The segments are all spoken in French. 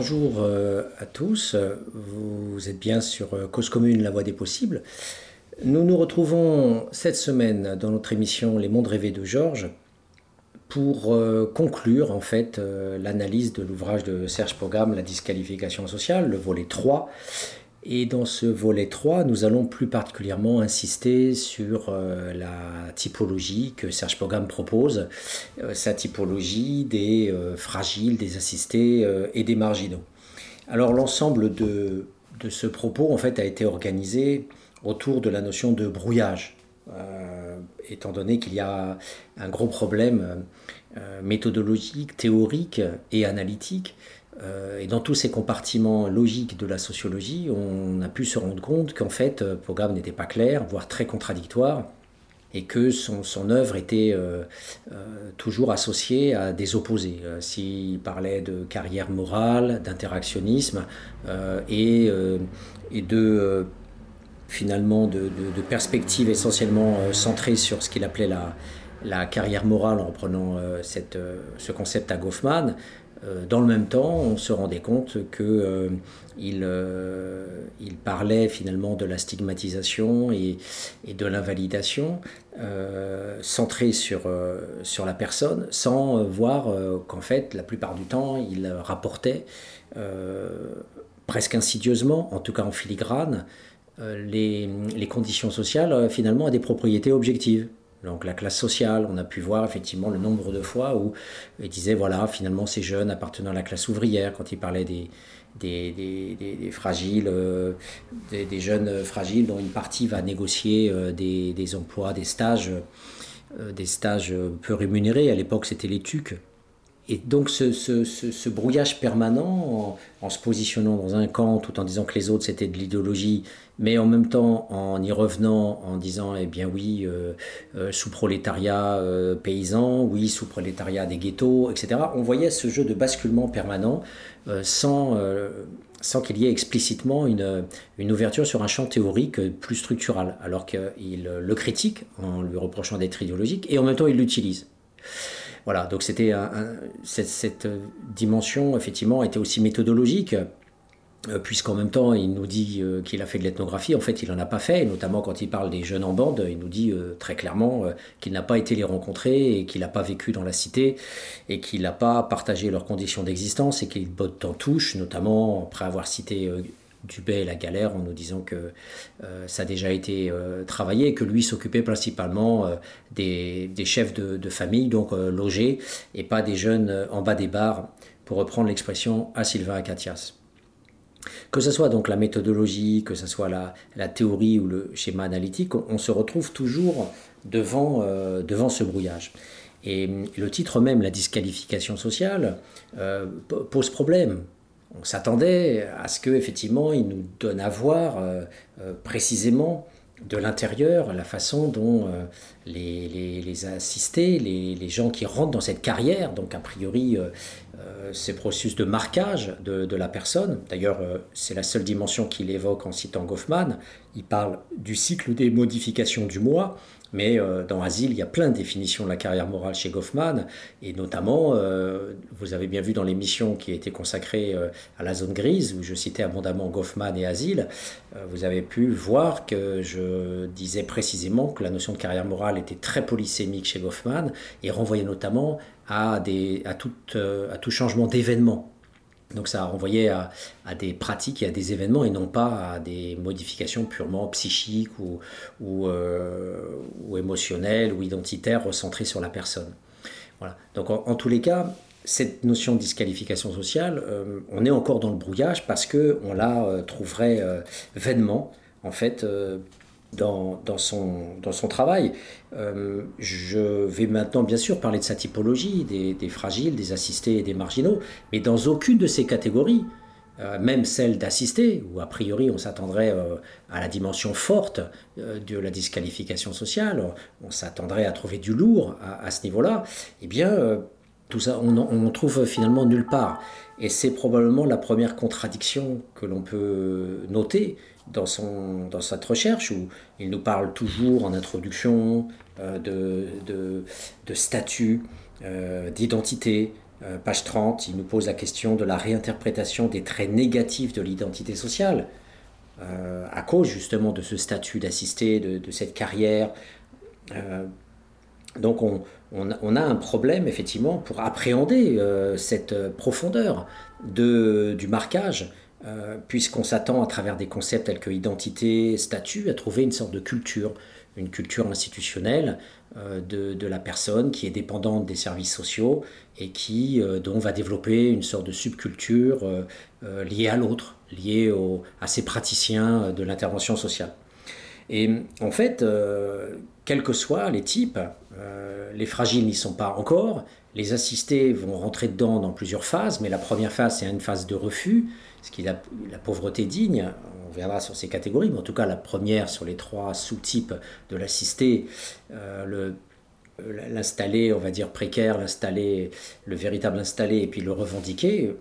Bonjour euh, à tous, vous êtes bien sur euh, Cause Commune, la voie des possibles. Nous nous retrouvons cette semaine dans notre émission Les mondes rêvés de Georges pour euh, conclure en fait l'analyse de l'ouvrage de Serge Pogam, La disqualification sociale, le volet 3, et dans ce volet 3, nous allons plus particulièrement insister sur euh, la typologie que Serge Pogam propose, euh, sa typologie des euh, fragiles, des assistés et des marginaux. Alors l'ensemble de, de, ce propos en fait a été organisé autour de la notion de brouillage, étant donné qu'il y a un gros problème méthodologique, théorique et analytique et dans tous ces compartiments logiques de la sociologie, on a pu se rendre compte qu'en fait, euh, Pogam n'était pas clair, voire très contradictoire, et que son, œuvre était euh, toujours associée à des opposés. S'il parlait de carrière morale, d'interactionnisme et, de finalement de, perspectives essentiellement centrées sur ce qu'il appelait la, carrière morale en reprenant ce concept à Goffman, euh, dans le même temps, on se rendait compte qu'il euh, euh, parlait finalement de la stigmatisation et, de l'invalidation, centré sur, sur la personne, sans voir qu'en fait, la plupart du temps, il rapportait presque insidieusement, en tout cas en filigrane, les, les, conditions sociales finalement à des propriétés objectives. Donc la classe sociale, on a pu voir effectivement le nombre de fois où il disait voilà finalement ces jeunes appartenant à la classe ouvrière quand il parlait des, fragiles, euh, des, jeunes fragiles dont une partie va négocier euh, des, emplois, des stages, euh, des stages peu rémunérés. À l'époque c'était les TUC. Et donc ce, brouillage permanent en, se positionnant dans un camp tout en disant que les autres c'était de l'idéologie, mais en même temps en y revenant en disant eh bien oui, euh, euh, sous prolétariat euh, paysan, oui, sous prolétariat des ghettos, etc. On voyait ce jeu de basculement permanent sans, sans qu'il y ait explicitement une, une, ouverture sur un champ théorique plus structural, alors qu'il le critique en lui reprochant d'être idéologique et en même temps il l'utilise. Voilà, donc cette, dimension, effectivement, était aussi méthodologique euh, puisqu'en même temps il nous dit euh, qu'il a fait de l'ethnographie, en fait il n'en a pas fait, notamment quand il parle des jeunes en bande, il nous dit euh, très clairement qu'il n'a pas été les rencontrer et qu'il n'a pas vécu dans la cité et qu'il n'a pas partagé leurs conditions d'existence et qu'il botte en touche, notamment après avoir cité Dubé et la galère en nous disant que euh, ça a déjà été euh, travaillé et que lui s'occupait principalement euh, des, chefs de, famille, donc logés, et pas des jeunes en bas des bars, pour reprendre l'expression à Sylvain Acatias. Que ce soit donc la méthodologie, que ce soit la, la théorie ou le schéma analytique, on, se retrouve toujours devant, devant ce brouillage. Et le titre même, la disqualification sociale, pose problème on s'attendait à ce qu'effectivement il nous donne à voir euh, euh, précisément de l'intérieur la façon dont euh, les, assistés, les, gens qui rentrent dans cette carrière, donc a priori ces processus de marquage de, de la personne, d'ailleurs c'est la seule dimension qu'il évoque en citant Goffman, il parle du cycle des modifications du moi, mais euh, dans Asile, il y a plein de définitions de la carrière morale chez Goffman, et notamment, euh, vous avez bien vu dans l'émission qui a été consacrée euh, à la zone grise, où je citais abondamment Goffman et Asile, vous avez pu voir que je disais précisément que la notion de carrière morale était très polysémique chez Goffman, et renvoyait notamment à, tout changement d'événement donc ça a renvoyé à, des pratiques et à des événements et non pas à des modifications purement psychiques ou, ou, euh, émotionnelles ou identitaires recentrées sur la personne. Voilà. Donc en, tous les cas, cette notion de disqualification sociale, euh, on est encore dans le brouillage parce qu'on la euh, trouverait vainement en fait dans, son, travail. Euh, je vais maintenant bien sûr parler de sa typologie, des, fragiles, des assistés et des marginaux, mais dans aucune de ces catégories, euh, même celle d'assistés, où a priori on s'attendrait euh, à la dimension forte de la disqualification sociale, on s'attendrait à trouver du lourd à, ce niveau-là, eh bien tout ça on ne trouve finalement nulle part. Et c'est probablement la première contradiction que l'on peut noter dans, son, dans cette recherche, où il nous parle toujours en introduction euh, de, de, statut, euh, d'identité, page 30, il nous pose la question de la réinterprétation des traits négatifs de l'identité sociale, à cause justement de ce statut d'assisté, de, cette carrière. donc on, on, a un problème effectivement pour appréhender cette profondeur de, du marquage euh, puisqu'on s'attend à travers des concepts tels que identité, statut, à trouver une sorte de culture, une culture institutionnelle euh, de, la personne qui est dépendante des services sociaux et qui euh, dont va développer une sorte de subculture liée à l'autre, liée à ces praticiens de l'intervention sociale. Et en fait, quels que soient les types, les fragiles n'y sont pas encore, les assistés vont rentrer dedans dans plusieurs phases, mais la première phase, c'est une phase de refus, ce qui la, pauvreté digne. On verra sur ces catégories, mais en tout cas, la première sur les trois sous-types de l'assisté, euh, l'installé, on va dire précaire, l'installé, le véritable installé, et puis le revendiqué,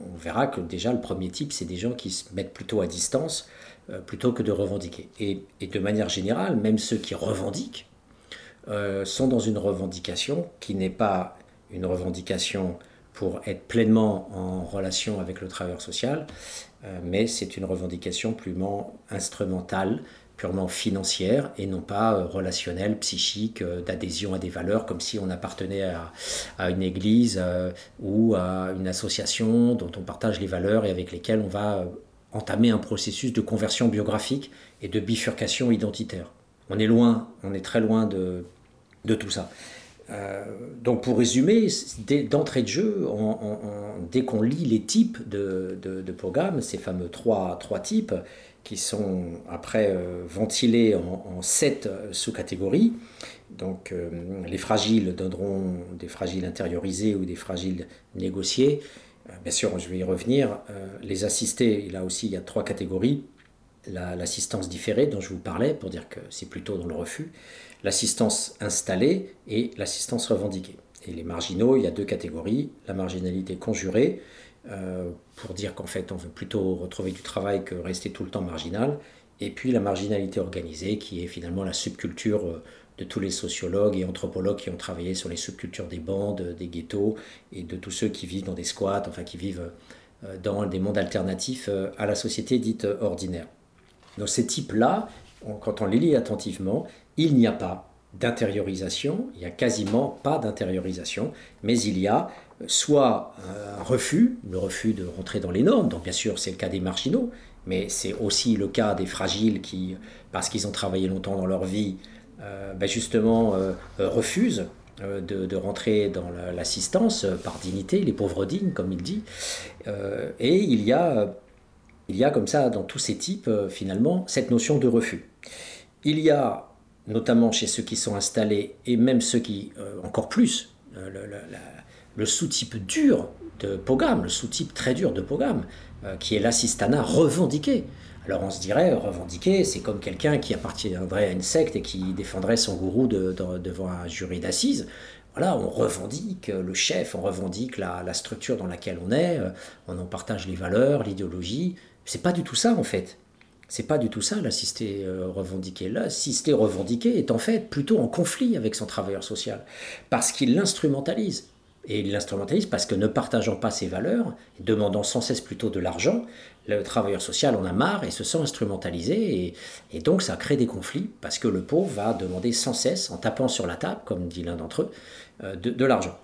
on verra que déjà le premier type, c'est des gens qui se mettent plutôt à distance euh, plutôt que de revendiquer. Et, de manière générale, même ceux qui revendiquent euh, sont dans une revendication qui n'est pas une revendication pour être pleinement en relation avec le travailleur social, euh, mais c'est une revendication purement instrumentale, purement financière et non pas euh, relationnelle, psychique, euh, d'adhésion à des valeurs, comme si on appartenait à, une église ou à une association dont on partage les valeurs et avec lesquelles on va entamer un processus de conversion biographique et de bifurcation identitaire. On est loin, on est très loin de, de tout ça. Euh, donc pour résumer, d'entrée de jeu, dès qu'on lit les types de, programmes, ces fameux trois, types, qui sont après euh, ventilés en, sept sous-catégories, donc euh, les fragiles donneront des fragiles intériorisés ou des fragiles négociés. bien sûr, je vais y revenir. les assistés, là aussi, il y a trois catégories. L'assistance différée dont je vous parlais, pour dire que c'est plutôt dans le refus l'assistance installée et l'assistance revendiquée. Et les marginaux, il y a deux catégories. La marginalité conjurée, euh, pour dire qu'en fait on veut plutôt retrouver du travail que rester tout le temps marginal. Et puis la marginalité organisée, qui est finalement la subculture euh, de tous les sociologues et anthropologues qui ont travaillé sur les subcultures des bandes, des ghettos et de tous ceux qui vivent dans des squats, enfin qui vivent euh, dans des mondes alternatifs à la société dite ordinaire. Donc ces types-là, quand on les lit attentivement, il n'y a pas d'intériorisation, il n'y a quasiment pas d'intériorisation, mais il y a euh, soit un refus, le refus de rentrer dans les normes, donc bien sûr c'est le cas des marginaux, mais c'est aussi le cas des fragiles qui, parce qu'ils ont travaillé longtemps dans leur vie, euh, ben justement euh, refusent de, rentrer dans l'assistance par dignité, les pauvres dignes comme il dit, et il y, a, il y a comme ça dans tous ces types finalement cette notion de refus. Il y a notamment chez ceux qui sont installés et même ceux qui, euh, encore plus, euh, le, sous-type dur de Pogam, le sous-type très dur de Pogam, euh, qui est l'assistanat revendiqué. Alors on se dirait, revendiqué, c'est comme quelqu'un qui appartiendrait à une secte et qui défendrait son gourou devant un jury d'assises. Voilà, on revendique le chef, on revendique la, la, structure dans laquelle on est, on en partage les valeurs, l'idéologie. C'est pas du tout ça en fait. C'est pas du tout ça l'assisté euh, revendiqué. L'assisté revendiqué est en fait plutôt en conflit avec son travailleur social parce qu'il l'instrumentalise. Et il l'instrumentalise parce que ne partageant pas ses valeurs, demandant sans cesse plutôt de l'argent, le travailleur social en a marre et se sent instrumentalisé. Et, donc ça crée des conflits parce que le pauvre va demander sans cesse, en tapant sur la table, comme dit l'un d'entre eux, euh, de, l'argent.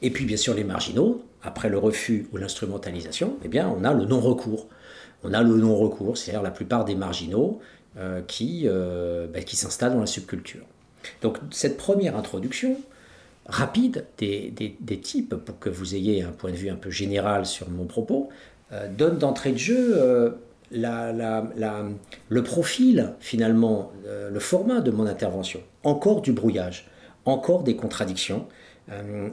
Et puis bien sûr les marginaux, après le refus ou l'instrumentalisation, eh bien on a le non-recours on a le non-recours, c'est-à-dire la plupart des marginaux euh, qui, euh, ben, qui s'installent dans la subculture. Donc cette première introduction rapide des, types, pour que vous ayez un point de vue un peu général sur mon propos, euh, donne d'entrée de jeu le profil, finalement, le format de mon intervention. Encore du brouillage, encore des contradictions.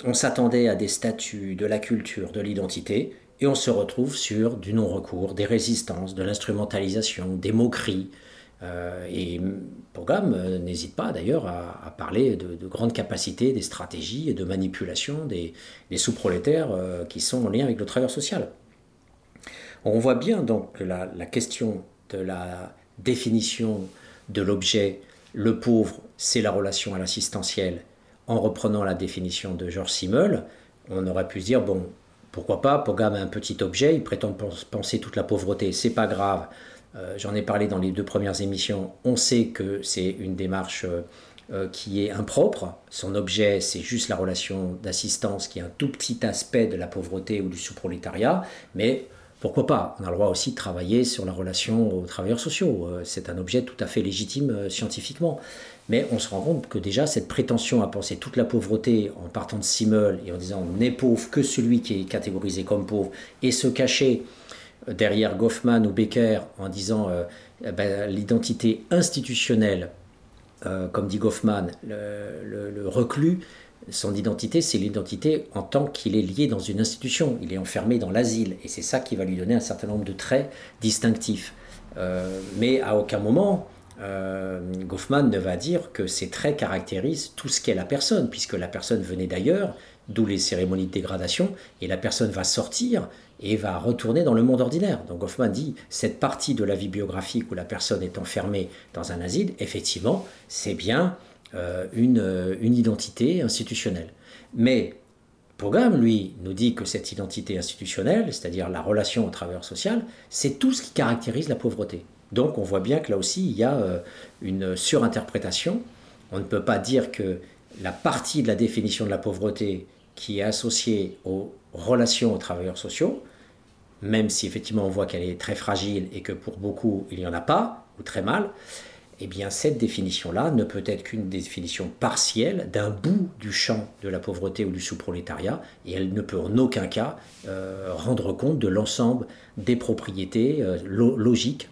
on s'attendait à des statuts de la culture, de l'identité, et on se retrouve sur du non-recours, des résistances, de l'instrumentalisation, des moqueries. Euh, et Programme euh, n'hésite pas d'ailleurs à, parler de, grandes capacités, des stratégies et de manipulation des, sous-prolétaires euh, qui sont en lien avec le travailleur social. On voit bien donc la, la question de la définition de l'objet, le pauvre, c'est la relation à l'assistentiel, en reprenant la définition de Georges Simmel, on aurait pu se dire, bon, pourquoi pas, Pogam a un petit objet, il prétend penser toute la pauvreté, c'est pas grave. Euh, j'en ai parlé dans les deux premières émissions, on sait que c'est une démarche euh, euh, qui est impropre. Son objet, c'est juste la relation d'assistance qui est un tout petit aspect de la pauvreté ou du sous-prolétariat, mais pourquoi pas On a le droit aussi de travailler sur la relation aux travailleurs sociaux. C'est un objet tout à fait légitime scientifiquement. Mais on se rend compte que déjà cette prétention à penser toute la pauvreté en partant de Simmel et en disant n'est pauvre que celui qui est catégorisé comme pauvre et se cacher derrière Goffman ou Becker en disant euh, eh ben, l'identité institutionnelle, euh, comme dit Goffman, le, reclus, son identité, c'est l'identité en tant qu'il est lié dans une institution, il est enfermé dans l'asile, et c'est ça qui va lui donner un certain nombre de traits distinctifs. Euh, mais à aucun moment, euh, Goffman ne va dire que ces traits caractérisent tout ce qu'est la personne, puisque la personne venait d'ailleurs, d'où les cérémonies de dégradation, et la personne va sortir et va retourner dans le monde ordinaire. Donc Goffman dit, cette partie de la vie biographique où la personne est enfermée dans un asile, effectivement, c'est bien euh, une, une identité institutionnelle. Mais Pogam, lui, nous dit que cette identité institutionnelle, c'est-à-dire la relation au travailleur social, c'est tout ce qui caractérise la pauvreté. Donc on voit bien que là aussi, il y a euh, une surinterprétation. On ne peut pas dire que la partie de la définition de la pauvreté qui est associée aux relations aux travailleurs sociaux, même si effectivement on voit qu'elle est très fragile et que pour beaucoup il n'y en a pas, ou très mal, eh bien cette définition-là ne peut être qu'une définition partielle d'un bout du champ de la pauvreté ou du sous-prolétariat, et elle ne peut en aucun cas euh, rendre compte de l'ensemble des propriétés euh, logiques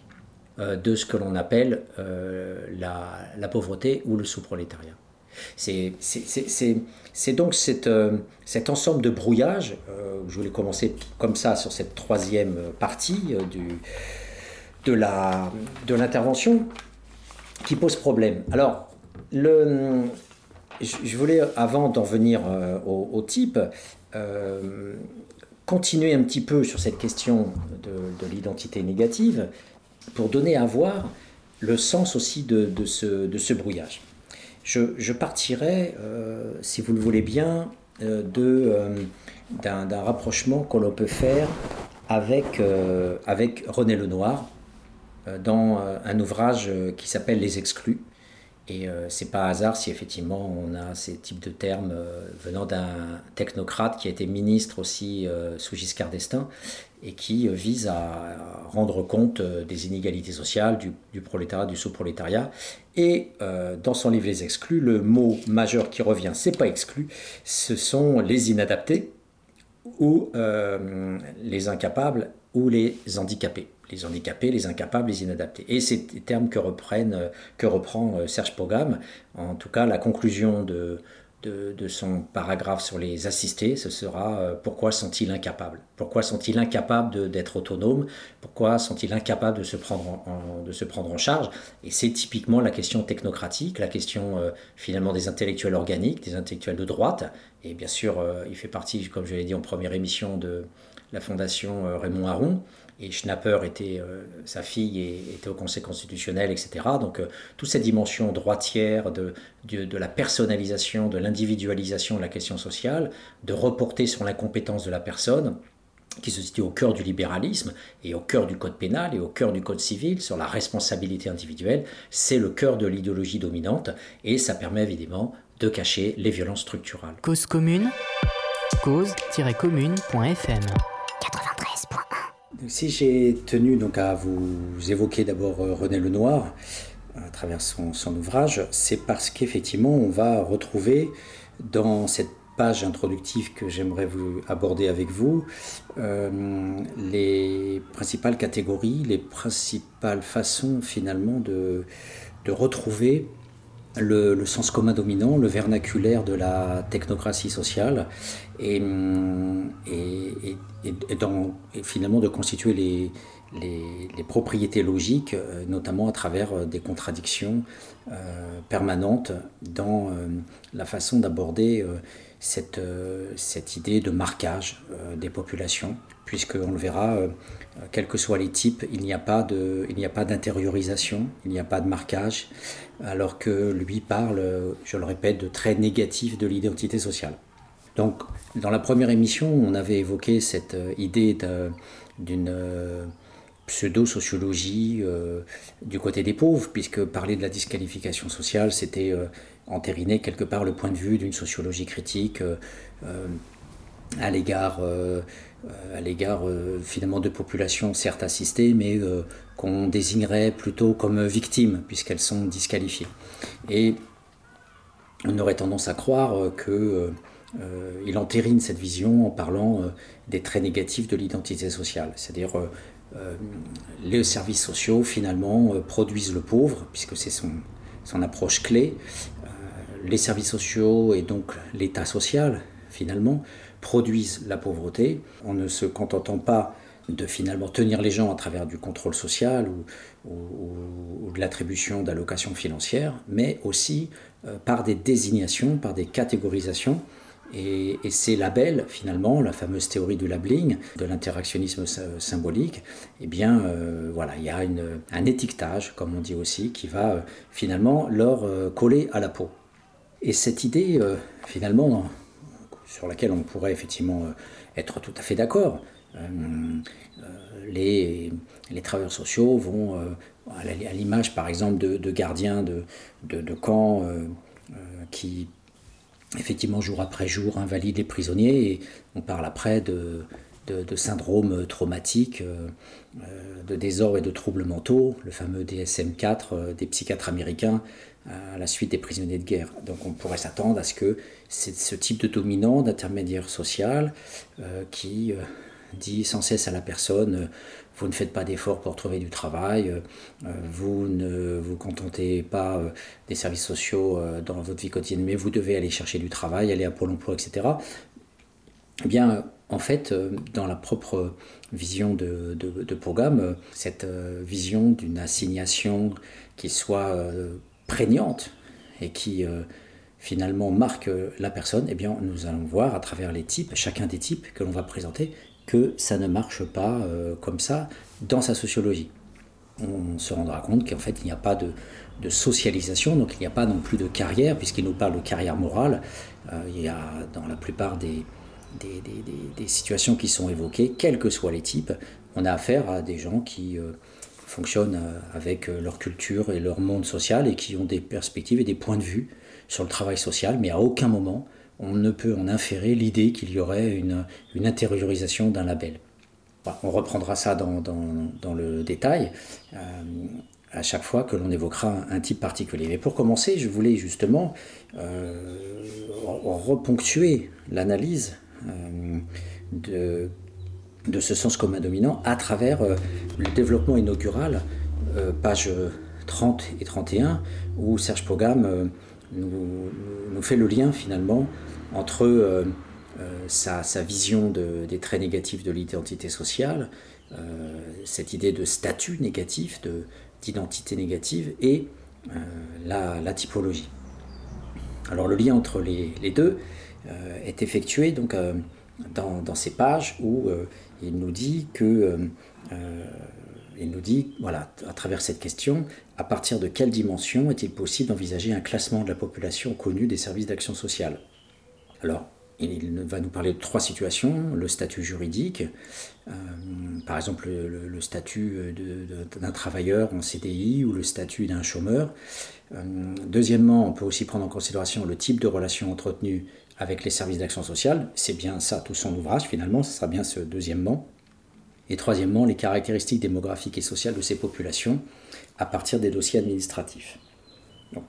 de ce que l'on appelle euh, la, pauvreté ou le sous-prolétariat. C'est donc euh, cet ensemble de brouillage, je voulais commencer comme ça sur cette troisième partie de l'intervention, qui pose problème. Alors, je, voulais, avant d'en venir au, type, continuer un petit peu sur cette question de l'identité négative pour donner à voir le sens aussi de, ce, brouillage. Je, partirai, euh, si vous le voulez bien, euh, euh, d'un rapprochement que l'on peut faire avec, avec René Lenoir dans un ouvrage qui s'appelle Les Exclus. Et c'est pas hasard si effectivement on a ces types de termes venant d'un technocrate qui a été ministre aussi sous Giscard d'Estaing et qui euh, vise à rendre compte euh, des inégalités sociales, du, prolétariat, du sous-prolétariat. Et euh, dans son livre Les Exclus, le mot majeur qui revient, c'est pas exclu, ce sont les inadaptés ou les incapables ou les handicapés. Les handicapés, les incapables, les inadaptés. Et c'est des termes que, que reprend Serge Pogam. En tout cas, la conclusion de, de, son paragraphe sur les assistés, ce sera euh, pourquoi sont-ils incapables? Pourquoi sont-ils incapables d'être autonomes? Pourquoi sont-ils incapables de se prendre en, de se prendre en charge? Et c'est typiquement la question technocratique, la question euh, finalement des intellectuels organiques, des intellectuels de droite. Et bien sûr, euh, il fait partie, comme je l'ai dit en première émission, de la fondation Raymond Aron et Schnapper était, euh, sa fille était au Conseil constitutionnel, etc. Donc euh, toute cette dimension droitière de, de, la personnalisation, de l'individualisation de la question sociale, de reporter sur l'incompétence de la personne, qui se situe au cœur du libéralisme et au cœur du code pénal et au cœur du code civil sur la responsabilité individuelle, c'est le cœur de l'idéologie dominante et ça permet évidemment de cacher les violences structurales. Cause commune, cause-commune.fm si j'ai tenu donc à vous évoquer d'abord euh, René Lenoir à travers son, ouvrage, c'est parce qu'effectivement on va retrouver dans cette page introductive que j'aimerais vous aborder avec vous euh, les principales catégories, les principales façons finalement de, de retrouver le, sens commun dominant, le vernaculaire de la technocratie sociale, et, et, finalement de constituer les, propriétés logiques, euh, notamment à travers euh, des contradictions euh, permanentes dans la façon d'aborder cette, cette idée de marquage des populations, puisqu'on le verra, quels que soient les types, il n'y a pas d'intériorisation, il n'y a pas de marquage, alors que lui parle, je le répète, de traits négatifs de l'identité sociale. Donc, dans la première émission, on avait évoqué cette euh, idée d'une euh, pseudo-sociologie euh, du côté des pauvres, puisque parler de la disqualification sociale, c'était entériner quelque part le point de vue d'une sociologie critique à l'égard à l'égard finalement de populations certes assistées, mais qu'on désignerait plutôt comme victimes, puisqu'elles sont disqualifiées. Et on aurait tendance à croire que euh, entérine cette vision en parlant euh, des traits négatifs de l'identité sociale, c'est-à-dire euh, les services sociaux finalement produisent le pauvre, puisque c'est son, son approche clé. les services sociaux et donc l'État social finalement produisent la pauvreté en ne se contentant pas de finalement tenir les gens à travers du contrôle social ou, de l'attribution d'allocations financières, mais aussi par des désignations, par des catégorisations et, ces labels, finalement, la fameuse théorie du labeling, de l'interactionnisme symbolique, eh bien, euh, voilà, il y a un étiquetage, comme on dit aussi, qui va euh, finalement leur euh, coller à la peau. Et cette idée, finalement, sur laquelle on pourrait effectivement être tout à fait d'accord, les, les, travailleurs sociaux vont, à l'image par exemple de, gardiens de, camps qui effectivement jour après jour invalide les prisonniers et on parle après de, de, syndrome traumatique, euh, euh, de désordre et de troubles mentaux, le fameux DSM-4 euh, des psychiatres américains à la suite des prisonniers de guerre. Donc on pourrait s'attendre à ce que c'est ce type de dominant, d'intermédiaire social, qui dit sans cesse à la personne vous ne faites pas d'efforts pour trouver du travail, euh, vous ne vous contentez pas euh, des services sociaux euh, dans votre vie quotidienne, mais vous devez aller chercher du travail, aller à Pôle emploi, etc. Eh bien, en fait, dans la propre vision de, de, programme, cette vision d'une assignation qui soit prégnante et qui finalement marque la personne, eh bien, nous allons voir à travers les types, chacun des types que l'on va présenter, que ça ne marche pas euh, comme ça dans sa sociologie. On se rendra compte qu'en fait, il n'y a pas de, socialisation, donc il n'y a pas non plus de carrière, puisqu'il nous parle de carrière morale. Euh, il y a dans la plupart des, situations qui sont évoquées, quels que soient les types, on a affaire à des gens qui euh, fonctionnent avec leur culture et leur monde social et qui ont des perspectives et des points de vue sur le travail social, mais à aucun moment on ne peut en inférer l'idée qu'il y aurait une, intériorisation d'un label. on reprendra ça dans, le détail euh, à chaque fois que l'on évoquera un, type particulier. Mais pour commencer, je voulais justement euh, reponctuer l'analyse euh, de, ce sens commun dominant à travers le développement inaugural, page 30 et 31, où Serge Pogam nous, fait le lien finalement entre euh, euh, sa, vision de, des traits négatifs de l'identité sociale, euh, cette idée de statut négatif, d'identité négative, et la, typologie. Alors le lien entre les, deux est effectué dans, ces pages où il nous dit que il nous dit, voilà, à travers cette question, à partir de quelle dimension est-il possible d'envisager un classement de la population connue des services d'action sociale? Alors, il va nous parler de trois situations. Le statut juridique, euh, par exemple le, statut d'un travailleur en CDI ou le statut d'un chômeur. Euh, deuxièmement, on peut aussi prendre en considération le type de relation entretenue avec les services d'action sociale. C'est bien ça, tout son ouvrage finalement, ce sera bien ce deuxièmement. Et troisièmement, les caractéristiques démographiques et sociales de ces populations à partir des dossiers administratifs. Donc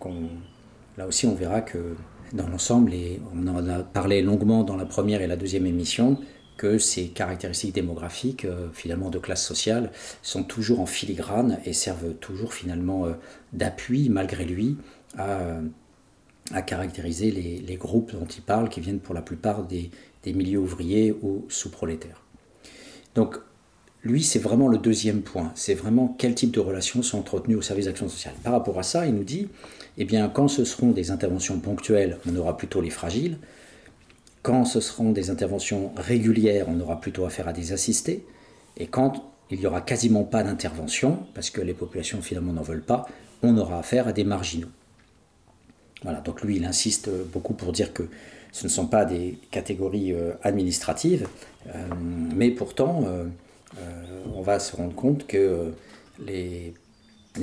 là aussi, on verra que dans l'ensemble, et on en a parlé longuement dans la première et la deuxième émission, que ces caractéristiques démographiques, euh, finalement de classe sociale, sont toujours en filigrane et servent toujours finalement euh, d'appui, malgré lui, à, à caractériser les, les, groupes dont il parle, qui viennent pour la plupart des, des milieux ouvriers ou sous-prolétaires. Donc lui, c'est vraiment le deuxième point. C'est vraiment quel type de relations sont entretenues au service d'action sociale. Par rapport à ça, il nous dit, eh bien, quand ce seront des interventions ponctuelles, on aura plutôt les fragiles. Quand ce seront des interventions régulières, on aura plutôt affaire à des assistés. Et quand il n'y aura quasiment pas d'intervention, parce que les populations finalement n'en veulent pas, on aura affaire à des marginaux. Voilà, donc lui, il insiste beaucoup pour dire que ce ne sont pas des catégories administratives, mais pourtant, on va se rendre compte que les,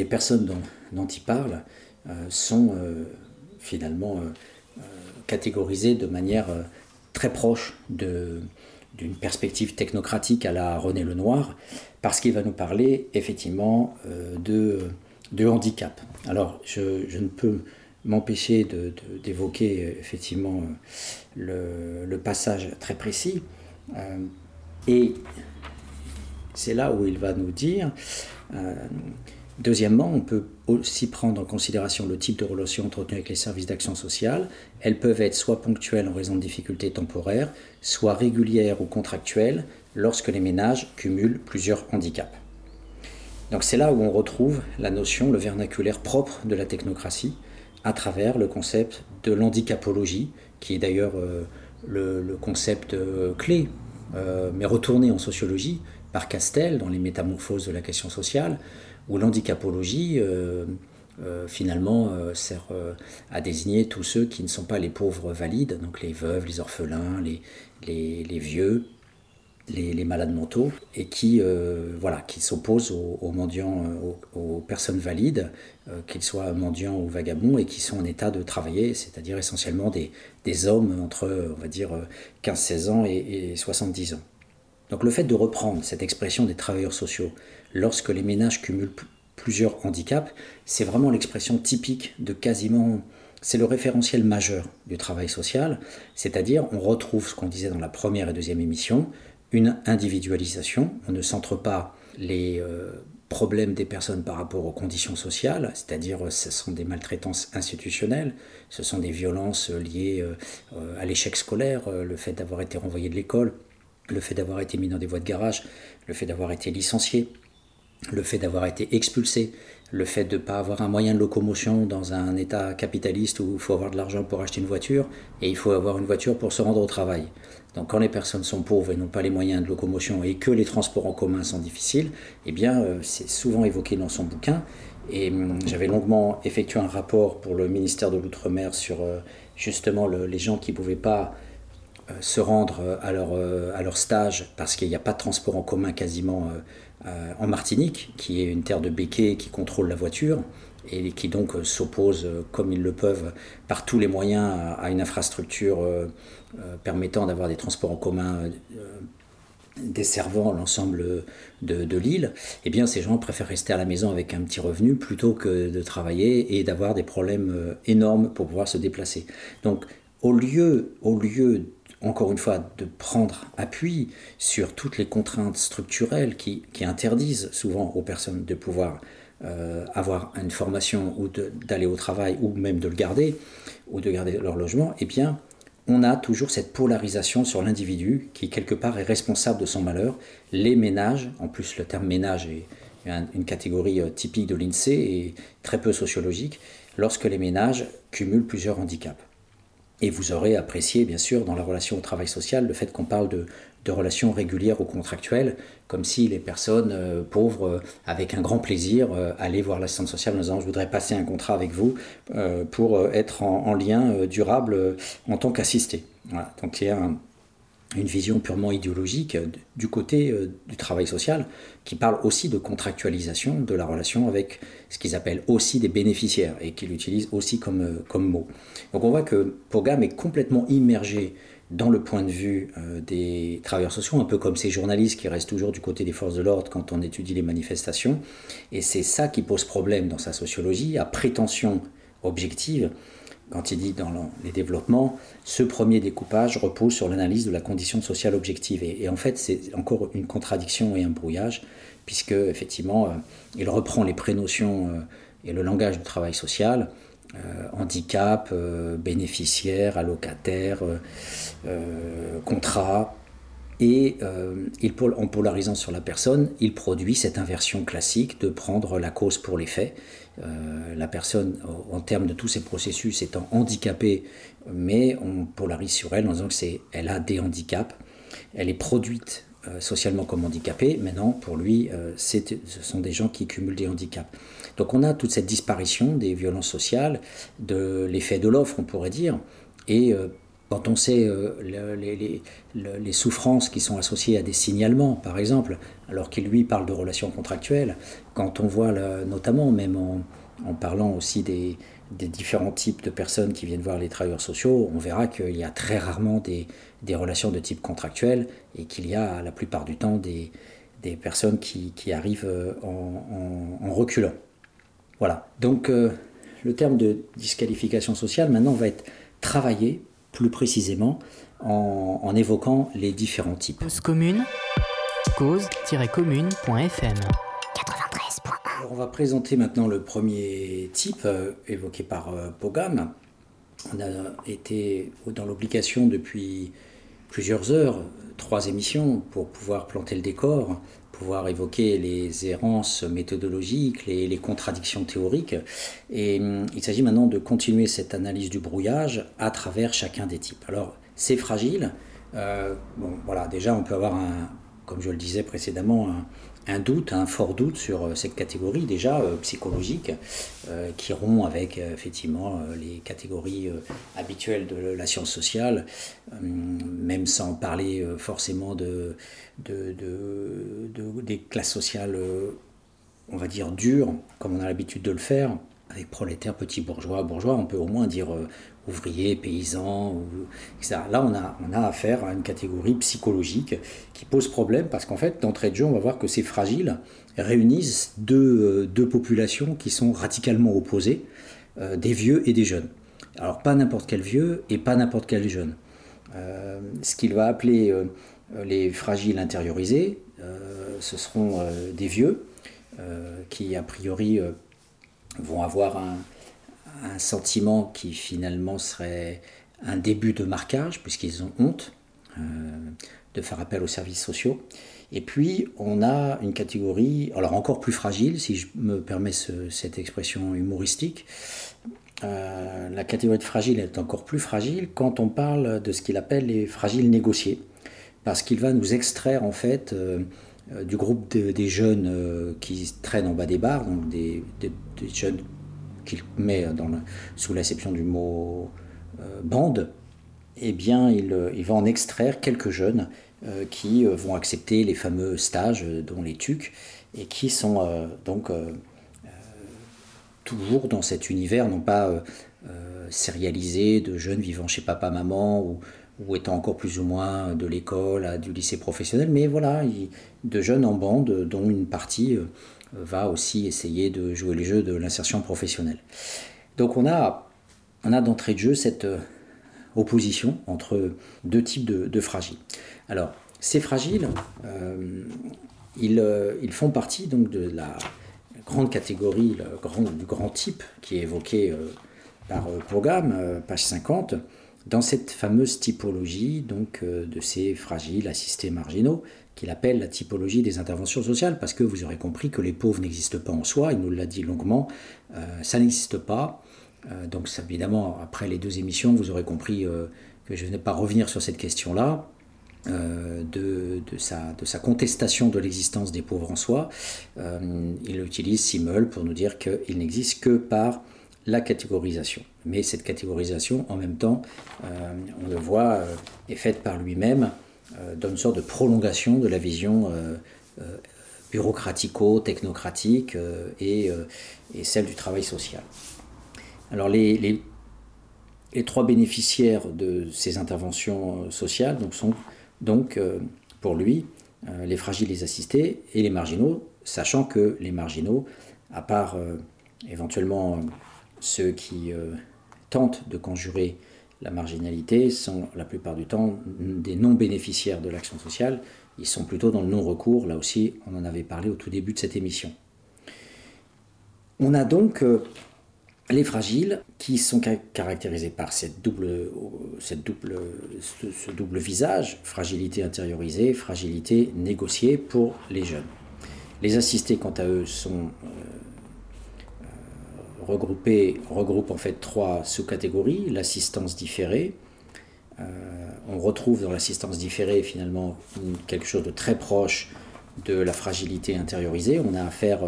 personnes dont il parle sont finalement catégorisées de manière très proche d'une perspective technocratique à la René Lenoir, parce qu'il va nous parler effectivement euh, de, de, handicap. Alors, je, ne peux m'empêcher d'évoquer de, effectivement le, passage très précis. Euh, et c'est là où il va nous dire, euh, deuxièmement, on peut aussi prendre en considération le type de relation entretenues avec les services d'action sociale. Elles peuvent être soit ponctuelles en raison de difficultés temporaires, soit régulières ou contractuelles lorsque les ménages cumulent plusieurs handicaps. Donc c'est là où on retrouve la notion, le vernaculaire propre de la technocratie, à travers le concept de l'handicapologie, qui est d'ailleurs euh, le, concept euh, clé, euh, mais retourné en sociologie par Castel dans les métamorphoses de la question sociale, où l'handicapologie, euh, euh, finalement, euh, sert à désigner tous ceux qui ne sont pas les pauvres valides, donc les veuves, les orphelins, les, les, vieux, les, malades mentaux, et qui, voilà, qui s'opposent aux, mendiants, aux, personnes valides, qu'ils soient mendiants ou vagabonds, et qui sont en état de travailler, c'est-à-dire essentiellement des, des, hommes entre, on va dire, 15-16 ans et 70 ans. Donc le fait de reprendre cette expression des travailleurs sociaux lorsque les ménages cumulent plusieurs handicaps, c'est vraiment l'expression typique de quasiment, c'est le référentiel majeur du travail social, c'est-à-dire on retrouve ce qu'on disait dans la première et deuxième émission, une individualisation, on ne centre pas les euh, problèmes des personnes par rapport aux conditions sociales, c'est-à-dire ce sont des maltraitances institutionnelles, ce sont des violences liées euh, à l'échec scolaire, euh, le fait d'avoir été renvoyé de l'école, le fait d'avoir été mis dans des voies de garage, le fait d'avoir été licencié, le fait d'avoir été expulsé, le fait de ne pas avoir un moyen de locomotion dans un état capitaliste où il faut avoir de l'argent pour acheter une voiture et il faut avoir une voiture pour se rendre au travail. Donc quand les personnes sont pauvres et n'ont pas les moyens de locomotion et que les transports en commun sont difficiles, eh bien euh, c'est souvent évoqué dans son bouquin. Et hum, j'avais longuement effectué un rapport pour le ministère de l'Outre-mer sur euh, justement les gens qui ne pouvaient pas euh, se rendre à leur, à leur stage parce qu'il n'y a pas de transport en commun quasiment euh, en Martinique, qui est une terre de béquets qui contrôle la voiture et qui donc euh, s'oppose, euh, comme ils le peuvent, par tous les moyens à une infrastructure permettant d'avoir des transports en commun desservant l'ensemble de, l'île, eh bien ces gens préfèrent rester à la maison avec un petit revenu plutôt que de travailler et d'avoir des problèmes énormes pour pouvoir se déplacer. Donc au lieu, au lieu encore une fois, de prendre appui sur toutes les contraintes structurelles qui, interdisent souvent aux personnes de pouvoir euh, avoir une formation ou d'aller au travail ou même de le garder ou de garder leur logement, eh bien, on a toujours cette polarisation sur l'individu qui, quelque part, est responsable de son malheur. Les ménages, en plus le terme ménage est une catégorie euh, typique de l'INSEE et très peu sociologique, lorsque les ménages cumulent plusieurs handicaps. Et vous aurez apprécié, bien sûr, dans la relation au travail social, le fait qu'on parle de, relations régulières ou contractuelles, comme si les personnes euh, pauvres, euh, avec un grand plaisir, euh, allaient voir l'assistante sociale en disant je voudrais passer un contrat avec vous pour être en, lien durable en tant qu'assisté. Voilà. Donc il y a un, une vision purement idéologique euh, du côté euh, du travail social, qui parle aussi de contractualisation de la relation avec ce qu'ils appellent aussi des bénéficiaires et qu'ils utilisent aussi comme, euh, comme mot. Donc on voit que Pogam est complètement immergé dans le point de vue des travailleurs sociaux, un peu comme ces journalistes qui restent toujours du côté des forces de l'ordre quand on étudie les manifestations. Et c'est ça qui pose problème dans sa sociologie, à prétention objective, quand il dit dans les développements, ce premier découpage repose sur l'analyse de la condition sociale objective. Et, en fait, c'est encore une contradiction et un brouillage, puisque effectivement, euh, il reprend les prénotions euh, et le langage du travail social, euh, handicap, bénéficiaire, allocataire, contrat, et il, en polarisant sur la personne, il produit cette inversion classique de prendre la cause pour les faits euh, la personne, en termes de tous ces processus, étant handicapée, mais on polarise sur elle en disant que c'est, elle a des handicaps, elle est produite socialement comme handicapés. Maintenant, pour lui, ce sont des gens qui cumulent des handicaps. Donc on a toute cette disparition des violences sociales, de l'effet de l'offre, on pourrait dire, et quand on sait les, souffrances qui sont associées à des signalements, par exemple, alors qu'il lui parle de relations contractuelles, quand on voit notamment, même en parlant aussi des, des différents types de personnes qui viennent voir les travailleurs sociaux, on verra qu'il y a très rarement des, relations de type contractuel et qu'il y a la plupart du temps des, personnes qui, arrivent euh, en, reculant. Voilà. Donc euh, le terme de disqualification sociale maintenant va être travaillé plus précisément en, en évoquant les différents types. Cause commune, cause-commune.fm on va présenter maintenant le premier type euh, évoqué par euh, Pogam. On a été dans l'obligation depuis plusieurs heures, trois émissions, pour pouvoir planter le décor, pouvoir évoquer les errances méthodologiques, les, contradictions théoriques. Et hum, il s'agit maintenant de continuer cette analyse du brouillage à travers chacun des types. Alors, c'est fragile. Euh, bon, voilà, déjà, on peut avoir un, comme je le disais précédemment, un doute, un fort doute sur euh, cette catégorie déjà euh, psychologique euh, qui rompt avec effectivement les catégories habituelles de la science sociale, même sans parler forcément de, de, des classes sociales, on va dire dures, comme on a l'habitude de le faire avec prolétaires, petits bourgeois, bourgeois, on peut au moins dire ouvriers, paysans, etc. Là, on a, affaire à une catégorie psychologique qui pose problème parce qu'en fait, d'entrée de jeu, on va voir que ces fragiles réunissent deux, euh, populations qui sont radicalement opposées, euh, des vieux et des jeunes. Alors, pas n'importe quel vieux et pas n'importe quel jeune. Euh, ce qu'il va appeler les fragiles intériorisés, ce seront des vieux qui, a priori, vont avoir un, un sentiment qui finalement serait un début de marquage, puisqu'ils ont honte euh, de faire appel aux services sociaux. Et puis, on a une catégorie, alors encore plus fragile, si je me permets cette expression humoristique. Euh, la catégorie de fragile est encore plus fragile quand on parle de ce qu'il appelle les fragiles négociés, parce qu'il va nous extraire en fait euh, du groupe des jeunes qui traînent en bas des bars, donc des, des jeunes qu'il met sous l'acception du mot euh, bande, eh bien, il, euh, il, va en extraire quelques jeunes euh, qui vont accepter les fameux stages, dont les TUC, et qui sont donc toujours dans cet univers, non pas sérialisé de jeunes vivant chez papa-maman ou, ou, étant encore plus ou moins de l'école, du lycée professionnel, mais voilà, de jeunes en bande dont une partie va aussi essayer de jouer les jeux de l'insertion professionnelle. Donc on a, on a d'entrée de jeu cette euh, opposition entre deux types de, fragiles. Alors, ces fragiles, euh, ils, euh, ils, font partie donc de la grande catégorie, le grand, du grand type qui est évoqué par Programme, page 50, dans cette fameuse typologie donc, de ces fragiles assistés marginaux qu'il appelle la typologie des interventions sociales, parce que vous aurez compris que les pauvres n'existent pas en soi, il nous l'a dit longuement, euh, ça n'existe pas. Euh, donc évidemment, après les deux émissions, vous aurez compris euh, que je ne vais pas revenir sur cette question-là. De, sa, contestation de l'existence des pauvres en soi. il utilise Simmel pour nous dire qu'il n'existe que par la catégorisation. Mais cette catégorisation, en même temps, on le voit, est faite par lui-même euh, donne une sorte de prolongation de la vision euh, euh, bureaucratico-technocratique et, celle du travail social. Alors les, trois bénéficiaires de ces interventions sociales sont donc pour lui les fragiles, les assistés et les marginaux, sachant que les marginaux, à part éventuellement ceux qui tentent de conjurer la marginalité sont la plupart du temps des non-bénéficiaires de l'action sociale. Ils sont plutôt dans le non-recours. Là aussi, on en avait parlé au tout début de cette émission. On a donc euh, les fragiles qui sont caractérisés par cette double, ce, double visage, fragilité intériorisée, fragilité négociée pour les jeunes. Les assistés, quant à eux, sont euh, regroupé, regroupe en fait trois sous-catégories. L'assistance différée, on retrouve dans l'assistance différée finalement quelque chose de très proche de la fragilité intériorisée. On a affaire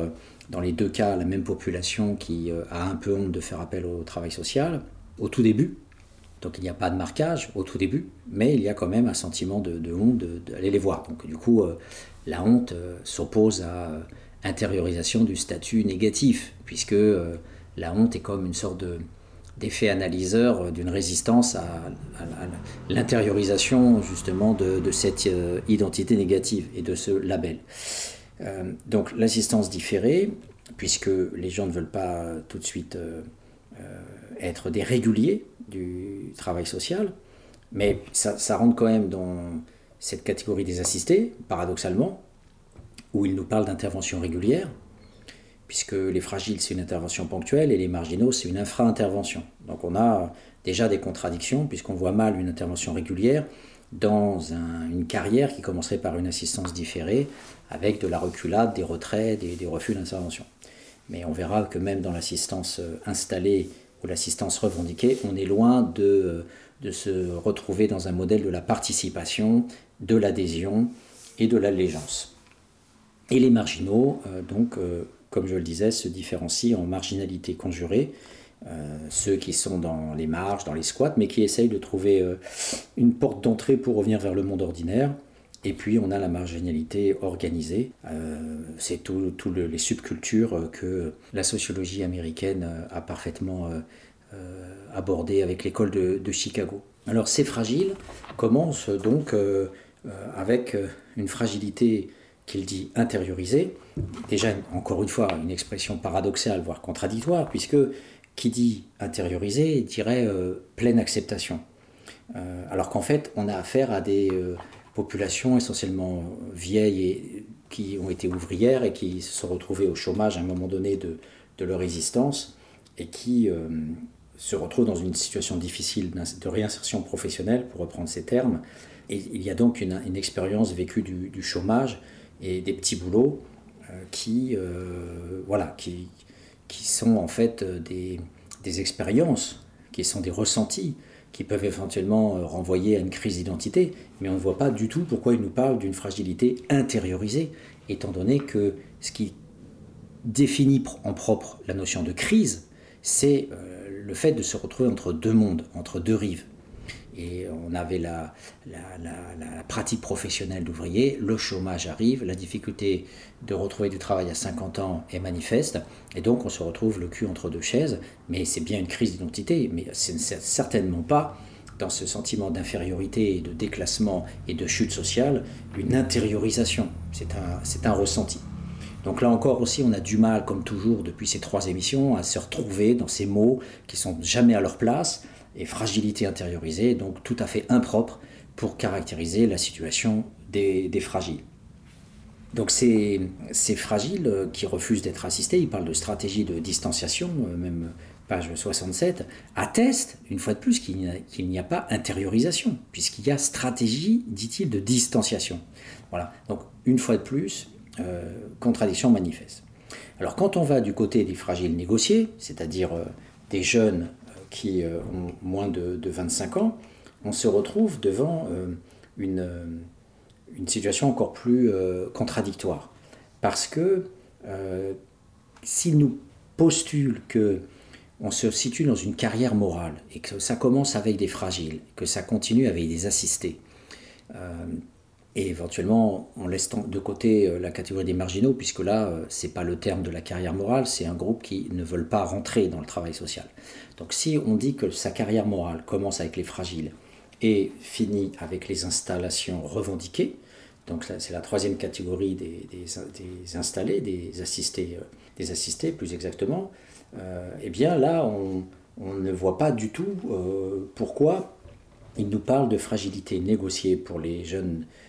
dans les deux cas à la même population qui a un peu honte de faire appel au travail social au tout début. Donc il n'y a pas de marquage au tout début, mais il y a quand même un sentiment de, honte d'aller les voir. Donc du coup, la honte s'oppose à intériorisation du statut négatif, puisque euh, la honte est comme une sorte d'effet analyseur d'une résistance à, l'intériorisation justement de, cette euh, identité négative et de ce label. Euh, donc l'assistance différée, puisque les gens ne veulent pas tout de suite être des réguliers du travail social, mais ça, ça rentre quand même dans cette catégorie des assistés, paradoxalement, où il nous parle d'intervention régulière, puisque les fragiles, c'est une intervention ponctuelle et les marginaux, c'est une infra-intervention. Donc on a déjà des contradictions, puisqu'on voit mal une intervention régulière dans une carrière qui commencerait par une assistance différée, avec de la reculade, des retraits, des, refus d'intervention. Mais on verra que même dans l'assistance euh, installée ou l'assistance revendiquée, on est loin de, euh, de se retrouver dans un modèle de la participation, de l'adhésion et de l'allégeance. Et les marginaux, euh, donc, comme je le disais, se différencient en marginalité conjurée, euh, ceux qui sont dans les marges, dans les squats, mais qui essayent de trouver une porte d'entrée pour revenir vers le monde ordinaire. Et puis on a la marginalité organisée, c'est tous tout les subcultures que la sociologie américaine a parfaitement abordé avec l'école de, de, Chicago. Alors ces fragiles commencent donc avec une fragilité qu'il dit intérioriser, déjà encore une fois une expression paradoxale, voire contradictoire, puisque qui dit intérioriser dirait euh, pleine acceptation. Euh, alors qu'en fait, on a affaire à des euh, populations essentiellement vieilles qui ont été ouvrières et qui se sont retrouvées au chômage à un moment donné de, leur existence et qui se retrouvent dans une situation difficile de réinsertion professionnelle, pour reprendre ces termes. Il y a donc une, expérience vécue du chômage et des petits boulots euh, qui, euh, voilà, qui, qui sont en fait euh, des, des expériences, qui sont des ressentis, qui peuvent éventuellement renvoyer à une crise d'identité, mais on ne voit pas du tout pourquoi il nous parle d'une fragilité intériorisée, étant donné que ce qui définit en propre la notion de crise, c'est le fait de se retrouver entre deux mondes, entre deux rives. Et on avait la, pratique professionnelle d'ouvrier, le chômage arrive, la difficulté de retrouver du travail à 50 ans est manifeste, et donc on se retrouve le cul entre deux chaises, mais c'est bien une crise d'identité, mais c'est certainement pas dans ce sentiment d'infériorité, de déclassement et de chute sociale, une intériorisation, c'est un, un ressenti. Donc là encore aussi, on a du mal, comme toujours depuis ces trois émissions, à se retrouver dans ces mots qui sont jamais à leur place, et fragilité intériorisée, donc tout à fait impropre pour caractériser la situation des, fragiles. Donc ces, fragiles euh, qui refusent d'être assistés, ils parlent de stratégie de distanciation, euh, même page 67, attestent une fois de plus qu'il n'y a, pas intériorisation, puisqu'il y a stratégie, dit-il, de distanciation. Voilà, donc une fois de plus, euh, contradiction manifeste. Alors quand on va du côté des fragiles négociés, c'est-à-dire des jeunes qui euh, ont moins de, 25 ans, on se retrouve devant euh, une, euh, une situation encore plus contradictoire. Parce que s'ils nous postulent que on se situe dans une carrière morale et que ça commence avec des fragiles, que ça continue avec des assistés, et éventuellement, on laisse de côté euh, la catégorie des marginaux, puisque là, euh, ce n'est pas le terme de la carrière morale, c'est un groupe qui ne veulent pas rentrer dans le travail social. Donc si on dit que sa carrière morale commence avec les fragiles et finit avec les installations revendiquées, donc c'est la troisième catégorie des, installés, des assistés, euh, des assistés plus exactement, eh bien là, on, ne voit pas du tout pourquoi il nous parle de fragilité négociée pour les jeunes euh,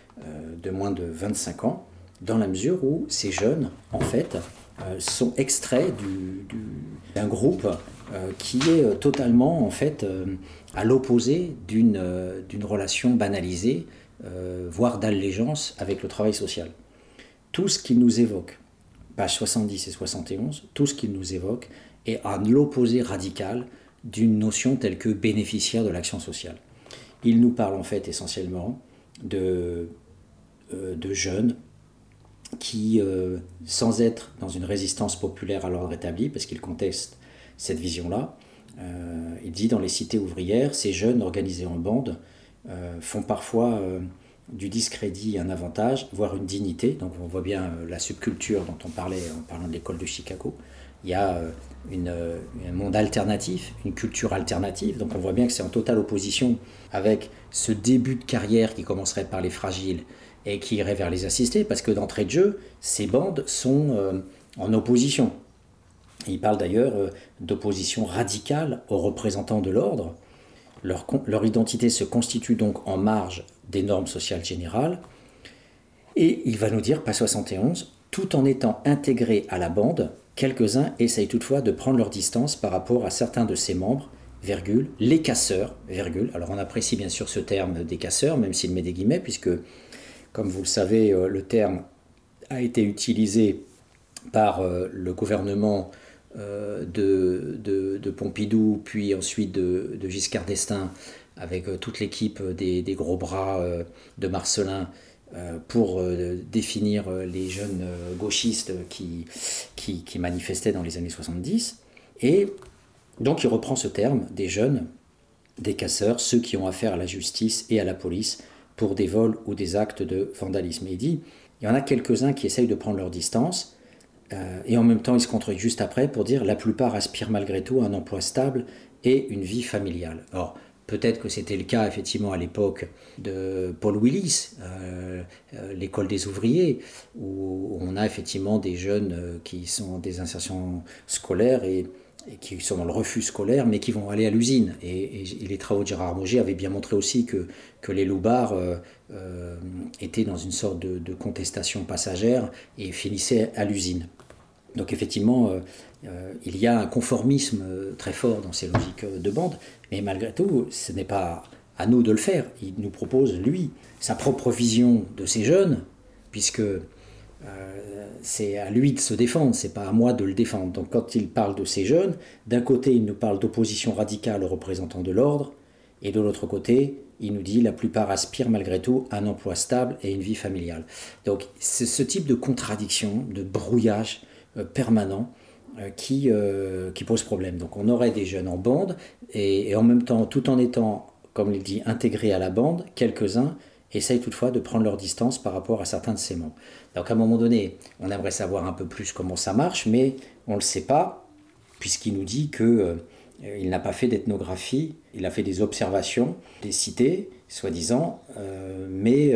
de moins de 25 ans, dans la mesure où ces jeunes, en fait, euh, sont extraits d'un groupe euh, qui est totalement, en fait, à l'opposé d'une relation banalisée, voire d'allégeance avec le travail social. Tout ce qu'il nous évoque, page 70 et 71, tout ce qu'il nous évoque est à l'opposé radical d'une notion telle que bénéficiaire de l'action sociale. Il nous parle en fait essentiellement de, de jeunes qui, sans être dans une résistance populaire à l'ordre établi, parce qu'il conteste cette vision-là, il dit dans les cités ouvrières, ces jeunes organisés en bande font parfois du discrédit un avantage, voire une dignité. Donc on voit bien euh, la subculture dont on parlait en parlant de l'école de Chicago. Il y a euh, euh, un monde alternatif, une culture alternative. Donc on voit bien que c'est en totale opposition avec ce début de carrière qui commencerait par les fragiles et qui irait vers les assistés, parce que d'entrée de jeu, ces bandes sont en opposition. Il parle d'ailleurs d'opposition radicale aux représentants de l'ordre. Leur, identité se constitue donc en marge des normes sociales générales. Et il va nous dire, pas 71, tout en étant intégrés à la bande, quelques-uns essayent toutefois de prendre leur distance par rapport à certains de ses membres, les casseurs. Alors on apprécie bien sûr ce terme des casseurs, même s'il met des guillemets, puisque, comme vous le savez, euh, le terme a été utilisé par euh, le gouvernement euh, de, Pompidou, puis ensuite de, Giscard d'Estaing, avec toute l'équipe des, gros bras de Marcelin pour définir les jeunes gauchistes qui, qui, manifestaient dans les années 70. Et donc il reprend ce terme des jeunes, des casseurs, ceux qui ont affaire à la justice et à la police pour des vols ou des actes de vandalisme. Il dit, il y en a quelques-uns qui essayent de prendre leur distance, et en même temps il se contredit juste après pour dire, la plupart aspirent malgré tout à un emploi stable et une vie familiale. Or, Peut-être que c'était le cas effectivement à l'époque de Paul Willis, euh, euh, l'école des ouvriers, où on a effectivement des jeunes euh, qui sont des insertions scolaires et, qui sont dans le refus scolaire, mais qui vont aller à l'usine. Et, les travaux de Gérard Moget avaient bien montré aussi que, que les loupards étaient dans une sorte de contestation passagère et finissaient à l'usine. Donc effectivement, euh, euh, il y a un conformisme euh, très fort dans ces logiques de bande, mais malgré tout, ce n'est pas à nous de le faire. Il nous propose, lui, sa propre vision de ces jeunes, puisque c'est à lui de se défendre, c'est pas à moi de le défendre. Donc quand il parle de ces jeunes, d'un côté, il nous parle d'opposition radicale aux représentants de l'ordre, et de l'autre côté, il nous dit la plupart aspirent malgré tout à un emploi stable et une vie familiale. Donc c'est ce type de contradiction, de brouillage, euh, permanent euh, qui, euh, qui pose problème. Donc on aurait des jeunes en bande et, en même temps, tout en étant, comme il dit, intégrés à la bande, quelques-uns essayent toutefois de prendre leur distance par rapport à certains de ses membres. Donc à un moment donné, on aimerait savoir un peu plus comment ça marche, mais on ne le sait pas, puisqu'il nous dit que il n'a pas fait d'ethnographie, il a fait des observations des cités, soi-disant, mais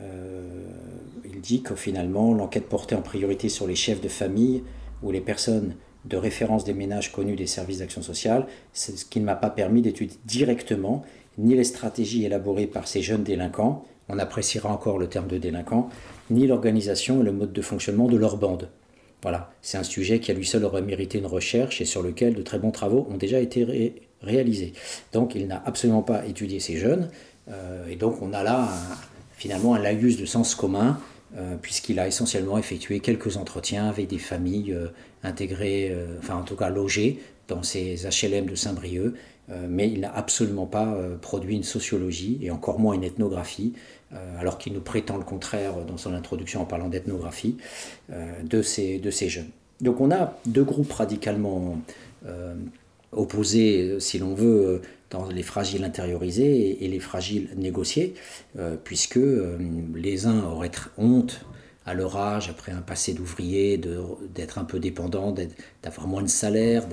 il dit que finalement, l'enquête portait en priorité sur les chefs de famille ou les personnes de référence des ménages connus des services d'action sociale, ce qui ne m'a pas permis d'étudier directement ni les stratégies élaborées par ces jeunes délinquants, on appréciera encore le terme de délinquant, ni l'organisation et le mode de fonctionnement de leur bande. Voilà, c'est un sujet qui à lui seul aurait mérité une recherche et sur lequel de très bons travaux ont déjà été réalisés. Donc il n'a absolument pas étudié ces jeunes, euh, et donc on a là finalement un laïus de sens commun euh, puisqu'il a essentiellement effectué quelques entretiens avec des familles euh, intégrées, enfin en tout cas logées dans ces HLM de Saint-Brieuc, mais il n'a absolument pas produit une sociologie et encore moins une ethnographie, alors qu'il nous prétend le contraire dans son introduction en parlant d'ethnographie de, ces, de ces jeunes. Donc on a deux groupes radicalement opposés, si l'on veut, dans les fragiles intériorisés et, les fragiles négociés, euh, puisque euh, les uns auraient honte à leur âge, après un passé d'ouvrier, d'être un peu dépendant, d'avoir moins de salaire,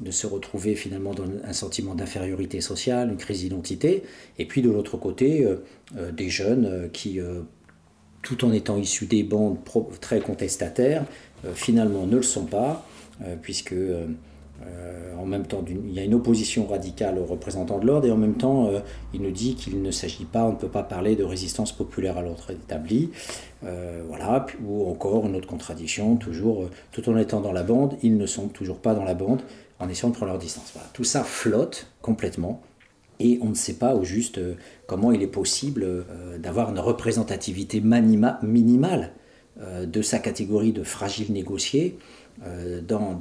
de, se retrouver finalement dans un sentiment d'infériorité sociale, une crise d'identité, et puis de l'autre côté, euh, des jeunes qui, tout en étant issus des bandes très contestataires, finalement ne le sont pas, puisque euh, en même temps, il y a une opposition radicale aux représentants de l'ordre et en même temps, euh, il nous dit qu'il ne s'agit pas, on ne peut pas parler de résistance populaire à l'ordre établi. Euh, voilà, ou encore une autre contradiction, toujours, tout en étant dans la bande, ils ne sont toujours pas dans la bande en essayant de prendre leur distance. Tout ça flotte complètement et on ne sait pas au juste comment il est possible d'avoir une représentativité minimale de sa catégorie de fragiles négociés euh, dans,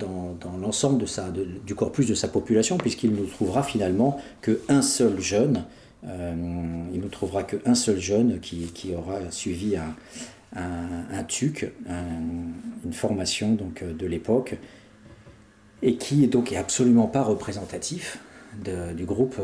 l'ensemble de du corpus de sa population, puisqu'il ne trouvera finalement qu'un seul jeune seul jeune qui, aura suivi un, TUC, une formation de l'époque, et qui donc absolument pas représentatif du groupe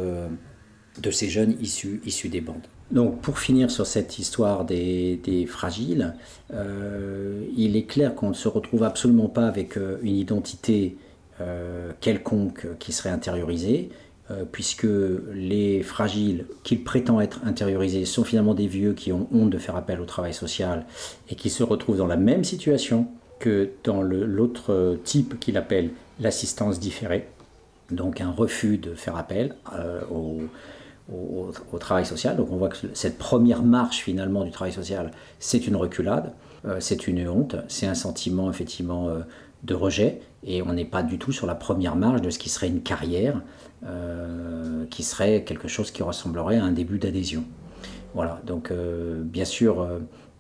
de ces jeunes issus, issus des bandes. Donc pour finir sur cette histoire des, fragiles, euh, il est clair qu'on ne se retrouve absolument pas avec euh, une identité euh, quelconque qui serait intériorisée, puisque les fragiles qu'ils prétendent être intériorisés sont finalement des vieux qui ont honte de faire appel au travail social et qui se retrouvent dans la même situation que dans l'autre type qu'il appelle l'assistance différée, donc un refus de faire appel au au, travail social. Donc on voit que cette première marche finalement du travail social, c'est une reculade, euh, c'est une honte, c'est un sentiment effectivement euh, de rejet, et on n'est pas du tout sur la première marche de ce qui serait une carrière, euh, qui serait quelque chose qui ressemblerait à un début d'adhésion. Voilà, donc bien sûr,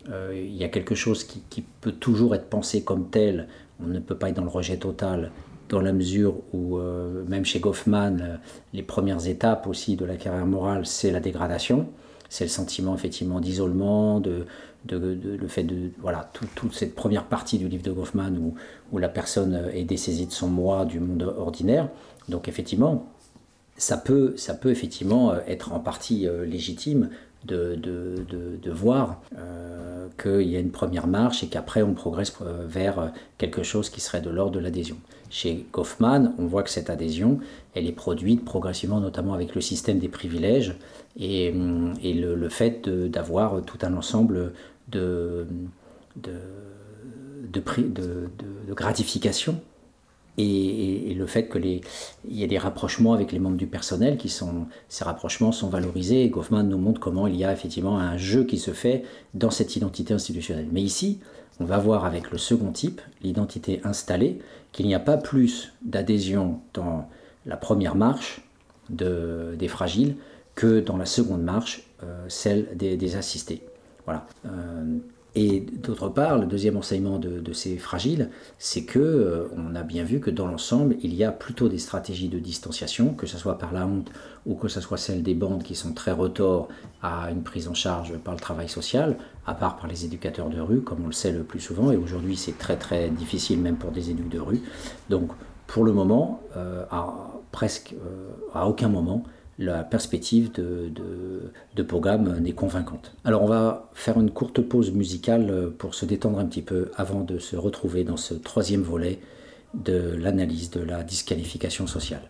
il y a quelque chose qui, peut toujours être pensé comme tel, on ne peut pas être dans le rejet total, dans la mesure où, euh, même chez Goffman, euh, les premières étapes aussi de la carrière morale, c'est la dégradation, c'est le sentiment effectivement d'isolement, de, le fait de voilà toute cette première partie du livre de Goffman où, où la personne est dessaisie de son moi du monde ordinaire. Donc effectivement, ça peut, ça peut effectivement être en partie euh, légitime de, de, voir qu'il y a une première marche et qu'après on progresse vers quelque chose qui serait de l'ordre de l'adhésion. Chez Goffman, on voit que cette adhésion, elle est produite progressivement, notamment avec le système des privilèges et, et le, fait d'avoir tout un ensemble de, de, de, de gratifications et, le fait qu'il y ait des rapprochements avec les membres du personnel, qui sont, ces rapprochements sont valorisés. Et Goffman nous montre comment il y a effectivement un jeu qui se fait dans cette identité institutionnelle. Mais ici, on va voir avec le second type, l'identité installée, qu'il n'y a pas plus d'adhésion dans la première marche des fragiles que dans la seconde marche, euh, celle des, assistés. Voilà. Euh, et d'autre part, le deuxième enseignement de, ces fragiles, c'est que euh, on a bien vu que dans l'ensemble, il y a plutôt des stratégies de distanciation, que ce soit par la honte ou que ce soit celle des bandes qui sont très retors à une prise en charge par le travail social, à part par les éducateurs de rue, comme on le sait le plus souvent, et aujourd'hui c'est très très difficile même pour des éducs de rue. Donc pour le moment, euh, à, presque euh, à aucun moment, la perspective de, programme n'est convaincante. Alors on va faire une courte pause musicale pour se détendre un petit peu avant de se retrouver dans ce troisième volet de l'analyse de la disqualification sociale.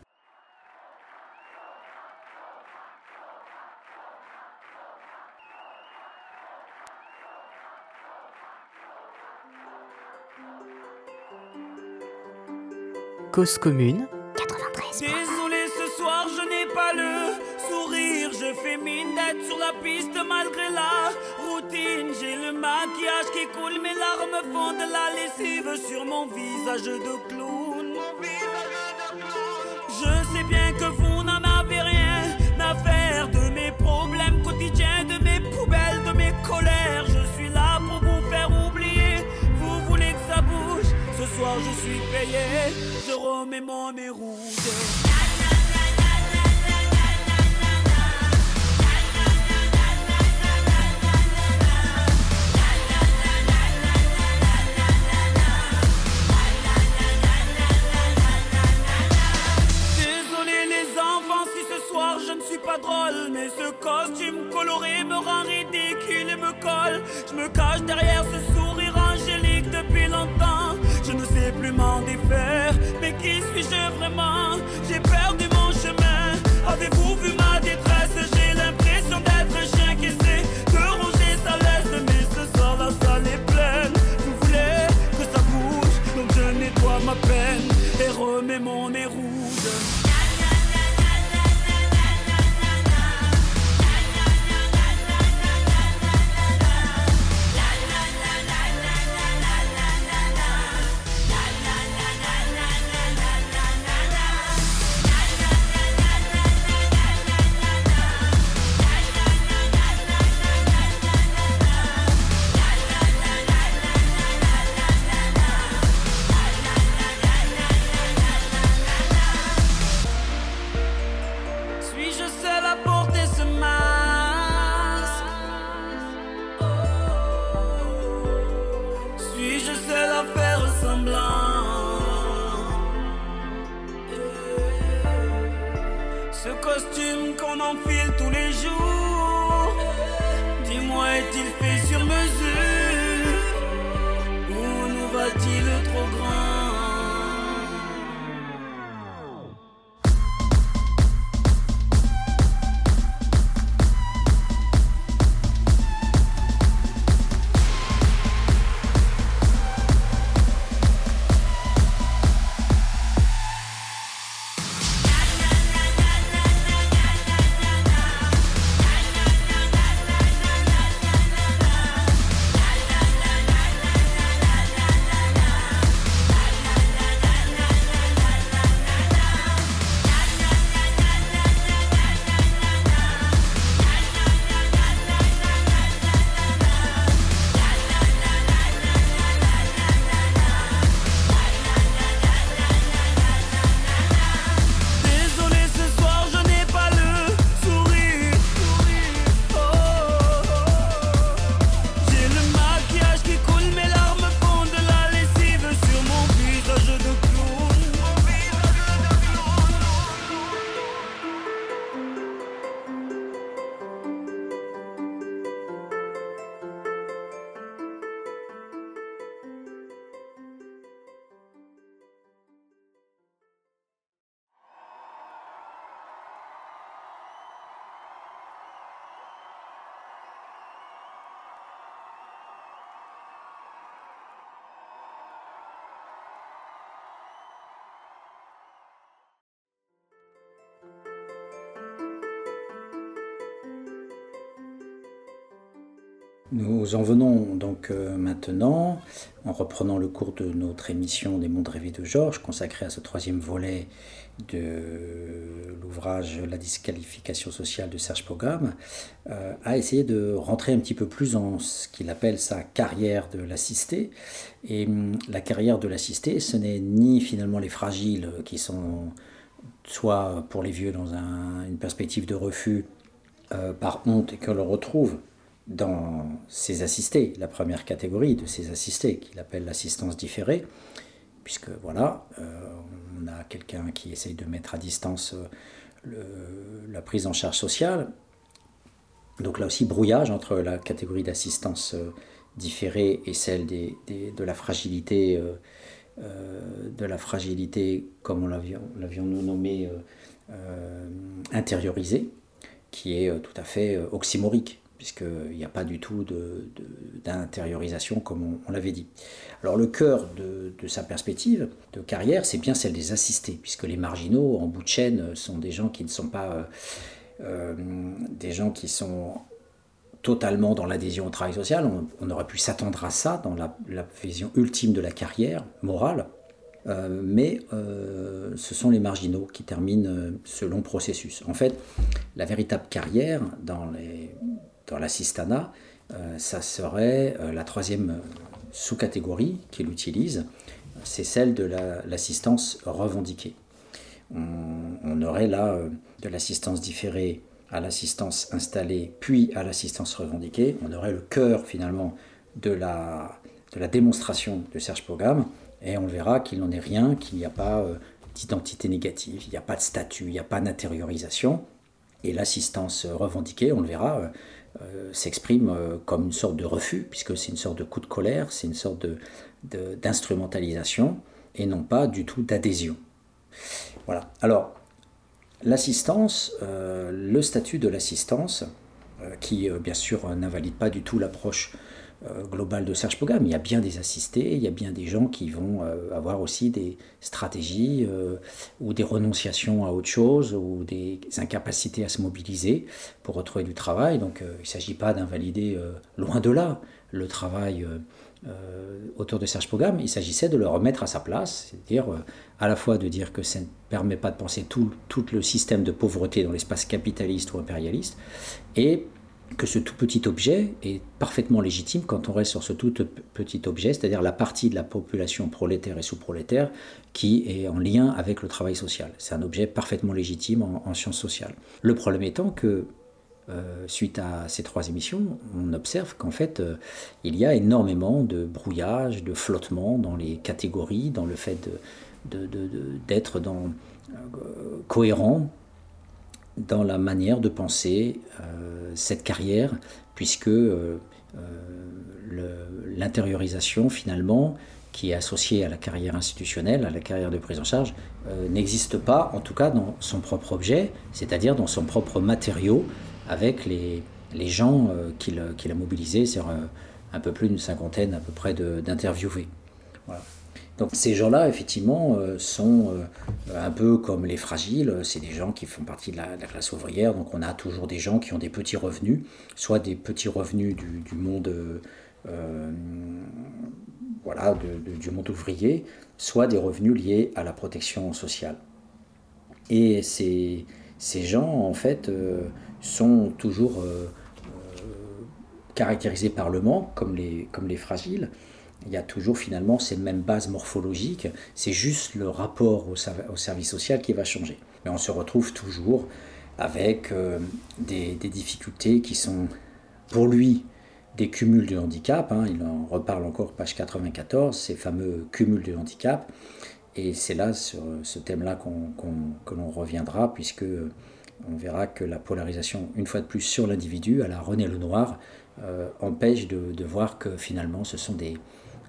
Cause commune 93. les d'être sur la piste malgré la routine. J'ai le maquillage qui coule, mes larmes font de la lessive sur mon visage de clown. Je sais bien que vous n'en avez rien à faire de mes problèmes quotidiens, de mes poubelles, de mes colères. Je suis là pour vous faire oublier. Vous voulez que ça bouge? Ce soir je suis payé, je remets mon nez rouge. Mais ce costume coloré me rend ridicule et me colle. Je me cache derrière ce sourire angélique depuis longtemps. Je ne sais plus m'en défaire, mais qui suis-je vraiment? Nous en venons donc euh, maintenant, en reprenant le cours de notre émission des mondes rêvés de Georges, consacrée à ce troisième volet de l'ouvrage La disqualification sociale de Serge Pogam, euh, à essayer de rentrer un petit peu plus en ce qu'il appelle sa carrière de l'assisté. Et hum, la carrière de l'assisté, ce n'est ni finalement les fragiles qui sont soit pour les vieux dans une perspective de refus euh, par honte et que l'on retrouve dans ses assistés, la première catégorie de ses assistés, qu'il appelle l'assistance différée, puisque voilà, euh, on a quelqu'un qui essaye de mettre à distance euh, la prise en charge sociale. Donc là aussi, brouillage entre la catégorie d'assistance euh, différée et celle des, de la fragilité, de la fragilité, comme on l'avions nommé, intériorisée, qui est tout à fait oxymorique puisqu'il n'y a pas du tout d'intériorisation comme on, l'avait dit. Alors le cœur de, sa perspective de carrière, c'est bien celle des assistés, puisque les marginaux en bout de chaîne sont des gens qui ne sont pas euh, euh, des gens qui sont totalement dans l'adhésion au travail social. On, aurait pu s'attendre à ça dans la, vision ultime de la carrière morale. Euh, mais ce sont les marginaux qui terminent ce long processus. En fait, la véritable carrière dans les, dans l'assistana, euh, ça serait euh, la troisième sous-catégorie qu'il utilise, c'est celle de l'assistance revendiquée. On, aurait là euh, de l'assistance différée à l'assistance installée, puis à l'assistance revendiquée. On aurait le cœur finalement de la, de la démonstration de Serge Pogam, et on verra qu'il n'en est rien, qu'il n'y a pas d'identité négative, il n'y a pas de statut, il n'y a pas d'intériorisation. Et l'assistance revendiquée, on le verra, euh, s'exprime euh, comme une sorte de refus, puisque c'est une sorte de coup de colère, c'est une sorte d'instrumentalisation, de, et non pas du tout d'adhésion. Voilà. Alors, l'assistance, euh, le statut de l'assistance, qui bien sûr n'invalide pas du tout l'approche euh, global de Serge Pogam. Il y a bien des assistés, il y a bien des gens qui vont euh, avoir aussi des stratégies euh, ou des renonciations à autre chose ou des incapacités à se mobiliser pour retrouver du travail. Donc il ne s'agit pas d'invalider loin de là le travail autour de Serge Pogam. Il s'agissait de le remettre à sa place, c'est-à-dire à la fois de dire que ça ne permet pas de penser tout le système de pauvreté dans l'espace capitaliste ou impérialiste, et que ce tout petit objet est parfaitement légitime quand on reste sur ce tout petit objet, c'est-à-dire la partie de la population prolétaire et sous-prolétaire qui est en lien avec le travail social. C'est un objet parfaitement légitime en, sciences sociales. Le problème étant que suite à ces trois émissions, on observe qu'en fait, il y a énormément de brouillage, de flottement dans les catégories, dans le fait d'être dans, cohérent dans la manière de penser cette carrière, puisque l'intériorisation finalement qui est associée à la carrière institutionnelle, à la carrière de prise en charge, euh, n'existe pas, en tout cas dans son propre objet, c'est-à-dire dans son propre matériau, avec les, les gens euh, qu'il a mobilisés, c'est euh, un peu plus d'une cinquantaine à peu près d'interviewés. Voilà. Donc ces gens-là, effectivement, sont un peu comme les fragiles, c'est des gens qui font partie de la, classe ouvrière, donc on a toujours des gens qui ont des petits revenus, soit des petits revenus du, monde euh, voilà, du monde ouvrier, soit des revenus liés à la protection sociale. Et ces, ces gens, en fait, euh, sont toujours euh, caractérisés par le manque, comme les, comme les fragiles. Il y a toujours finalement ces mêmes bases morphologiques, c'est juste le rapport au, service social qui va changer. Mais on se retrouve toujours avec des, des, difficultés qui sont, pour lui, des cumuls de handicap. Hein, il en reparle encore, page 94, ces fameux cumuls de handicap. Et c'est là, sur ce thème-là, qu'on, que l'on reviendra, puisque on verra que la polarisation, une fois de plus, sur l'individu, à la René Lenoir, euh, empêche de, voir que finalement, ce sont des,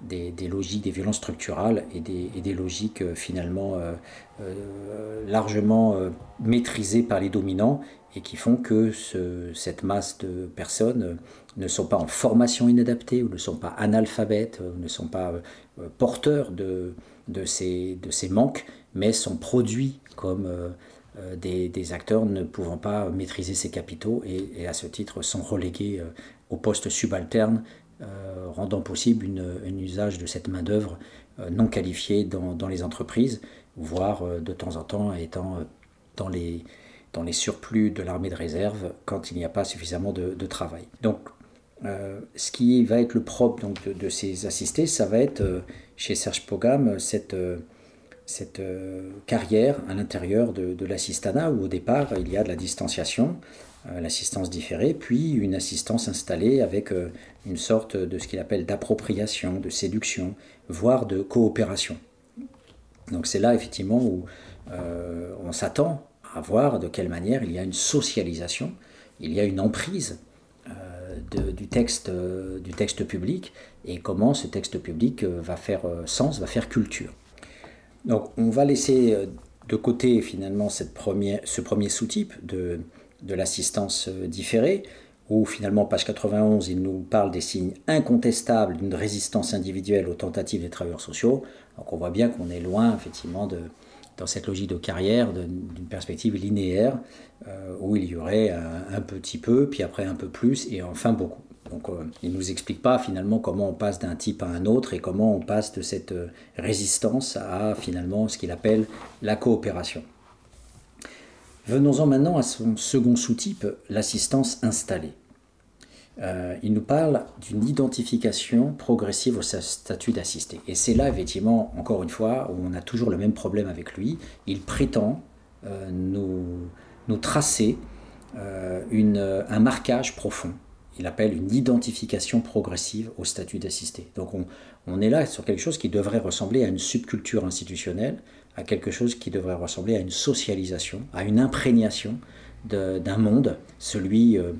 des, des, logiques, des violences structurales et des, et des logiques euh, finalement euh, euh, largement maîtrisées par les dominants et qui font que ce, cette masse de personnes ne sont pas en formation inadaptée ou ne sont pas analphabètes, ou ne sont pas porteurs de, de, ces, de ces manques, mais sont produits comme des, des, acteurs ne pouvant pas maîtriser ces capitaux et, et à ce titre sont relégués au poste subalterne euh, rendant possible un usage de cette main-d'œuvre euh, non qualifiée dans, les entreprises, voire euh, de temps en temps étant dans les, surplus de l'armée de réserve quand il n'y a pas suffisamment de, travail. Donc, ce qui va être le propre donc, de, ces assistés, ça va être chez Serge Pogam cette, carrière à l'intérieur de, de l'assistanat où au départ il y a de la distanciation, l'assistance différée, puis une assistance installée avec euh, une sorte de ce qu'il appelle d'appropriation, de séduction, voire de coopération. Donc c'est là effectivement où euh, on s'attend à voir de quelle manière il y a une socialisation, il y a une emprise du, texte, du texte public et comment ce texte public va faire sens, va faire culture. Donc on va laisser de côté finalement cette ce premier sous-type de, de l'assistance euh, différée, où finalement, page 91, il nous parle des signes incontestables d'une résistance individuelle aux tentatives des travailleurs sociaux. Donc on voit bien qu'on est loin, effectivement, de, dans cette logique de carrière, d'une perspective linéaire, euh, où il y aurait un, petit peu, puis après un peu plus, et enfin beaucoup. Donc euh, il ne nous explique pas finalement comment on passe d'un type à un autre et comment on passe de cette résistance à finalement ce qu'il appelle la coopération. Venons-en maintenant à son second sous-type, l'assistance installée. Euh, il nous parle d'une identification progressive au statut d'assisté. Et c'est là, effectivement, encore une fois, où on a toujours le même problème avec lui. Il prétend euh, nous, tracer euh, un marquage profond. Il appelle une identification progressive au statut d'assisté. Donc on, on est là sur quelque chose qui devrait ressembler à une subculture institutionnelle, à quelque chose qui devrait ressembler à une socialisation, à une imprégnation d'un monde, celui euh,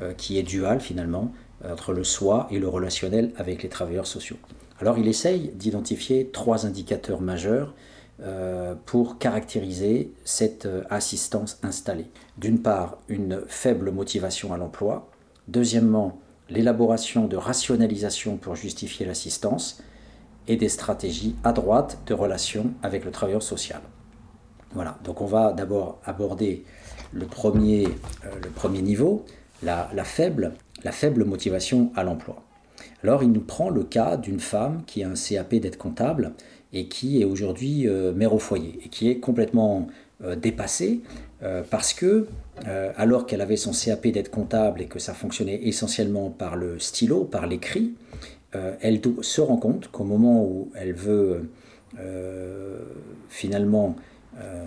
euh, qui est dual finalement, entre le soi et le relationnel avec les travailleurs sociaux. Alors il essaye d'identifier trois indicateurs majeurs euh, pour caractériser cette assistance installée. D'une part, une faible motivation à l'emploi. Deuxièmement, l'élaboration de rationalisation pour justifier l'assistance et des stratégies à droite de relations avec le travailleur social. Voilà, donc on va d'abord aborder le premier, euh, le premier niveau, la, faible, motivation à l'emploi. Alors il nous prend le cas d'une femme qui a un CAP d'être comptable et qui est aujourd'hui euh, mère au foyer et qui est complètement euh, dépassée parce que alors qu'elle avait son CAP d'être comptable et que ça fonctionnait essentiellement par le stylo, par l'écrit, elle se rend compte qu'au moment où elle veut euh, finalement euh,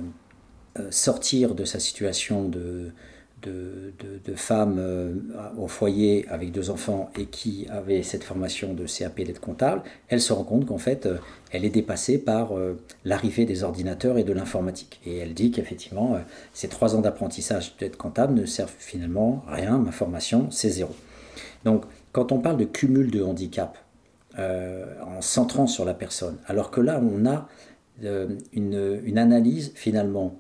sortir de sa situation de, de, femmes euh, au foyer avec deux enfants et qui avaient cette formation de CAP d'aide comptable, elle se rend compte qu'en fait, euh, elle est dépassée par euh, l'arrivée des ordinateurs et de l'informatique. Et elle dit qu'effectivement, ces trois ans d'apprentissage d'aide comptable ne servent finalement rien, ma formation, c'est zéro. Donc, quand on parle de cumul de handicap, en centrant sur la personne, alors que là, on a une, une, analyse finalement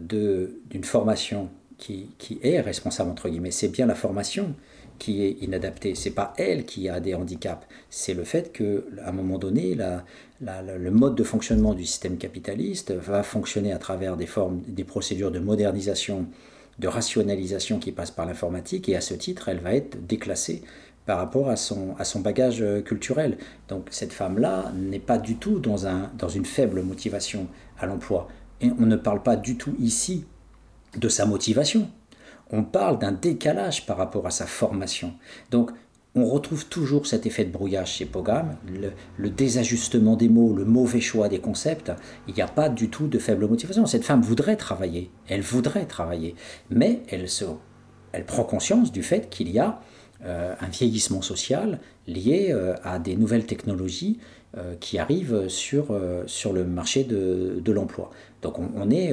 d'une formation qui, est responsable, entre guillemets. C'est bien la formation qui est inadaptée. C'est pas elle qui a des handicaps. C'est le fait que, à un moment donné, la, le mode de fonctionnement du système capitaliste va fonctionner à travers des formes, des procédures de modernisation, de rationalisation qui passent par l'informatique, et à ce titre, elle va être déclassée par rapport à son, à son bagage culturel. Donc cette femme-là n'est pas du tout dans, un, dans une faible motivation à l'emploi. Et on ne parle pas du tout ici de sa motivation. On parle d'un décalage par rapport à sa formation. Donc, on retrouve toujours cet effet de brouillage chez Pogam, le, désajustement des mots, le mauvais choix des concepts. Il n'y a pas du tout de faible motivation. Cette femme voudrait travailler, elle voudrait travailler, mais elle, elle prend conscience du fait qu'il y a euh, un vieillissement social lié euh, à des nouvelles technologies euh, qui arrivent sur, sur le marché de, de l'emploi. Donc on, on est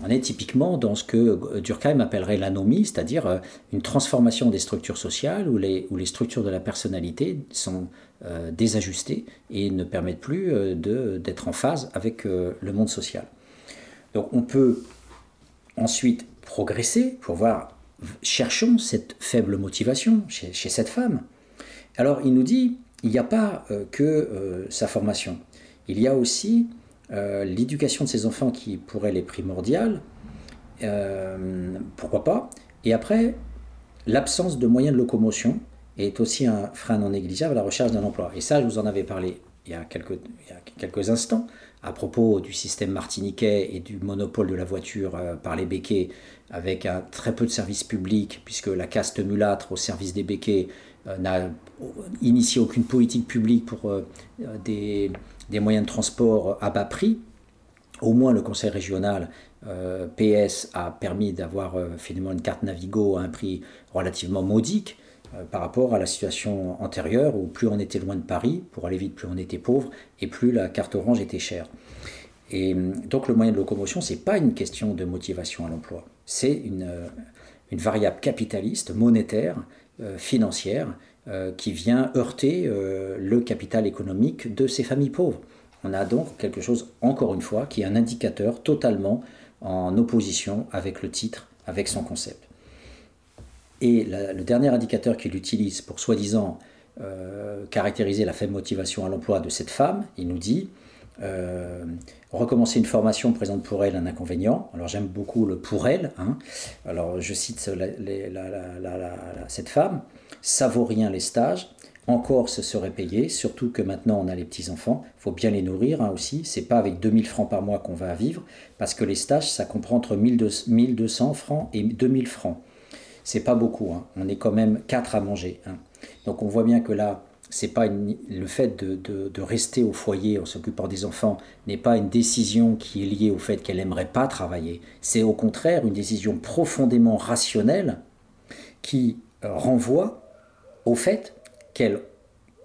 on est typiquement dans ce que Durkheim appellerait l'anomie, c'est-à-dire euh, une transformation des structures sociales où les, structures de la personnalité sont euh, désajustées et ne permettent plus euh, d'être en phase avec le monde social. Donc on peut ensuite progresser pour voir, cherchons cette faible motivation chez cette femme. Alors il nous dit, il n'y a pas que sa formation, il y a aussi euh, l'éducation de ces enfants qui pourrait les primordiale, euh, pourquoi pas. Et après, l'absence de moyens de locomotion est aussi un frein non négligeable à la recherche d'un emploi. Et ça, je vous en avais parlé il y a quelques, quelques instants à propos du système martiniquais et du monopole de la voiture euh, par les béquets, avec un très peu de services publics, puisque la caste mulâtre au service des béquets n'a initié aucune politique publique pour des, des moyens de transport à bas prix. Au moins, le conseil régional euh, PS a permis d'avoir euh, finalement une carte Navigo à un prix relativement modique euh, par rapport à la situation antérieure où plus on était loin de Paris, pour aller vite, plus on était pauvre et plus la carte orange était chère. Et donc le moyen de locomotion, ce n'est pas une question de motivation à l'emploi, c'est une, variable capitaliste, monétaire, financière, qui vient heurter euh, le capital économique de ces familles pauvres. On a donc quelque chose, encore une fois, qui est un indicateur totalement en opposition avec le titre, avec son concept. Et le dernier indicateur qu'il utilise pour soi-disant euh, caractériser la faible motivation à l'emploi de cette femme, il nous dit recommencer une formation présente pour elle un inconvénient. Alors j'aime beaucoup le pour elle. Hein. Alors je cite cette femme ça vaut rien les stages. Encore, ce serait payé, surtout que maintenant on a les petits-enfants. Faut bien les nourrir hein, aussi. C'est pas avec 2000 francs par mois qu'on va vivre, parce que les stages, ça comprend entre 1200 francs et 2000 francs. C'est pas beaucoup. Hein. On est quand même 4 à manger. Hein. Donc on voit bien que là, c'est pas le fait de, rester au foyer en s'occupant des enfants n'est pas une décision qui est liée au fait qu'elle n'aimerait pas travailler. C'est au contraire une décision profondément rationnelle qui euh, renvoie au fait qu'elle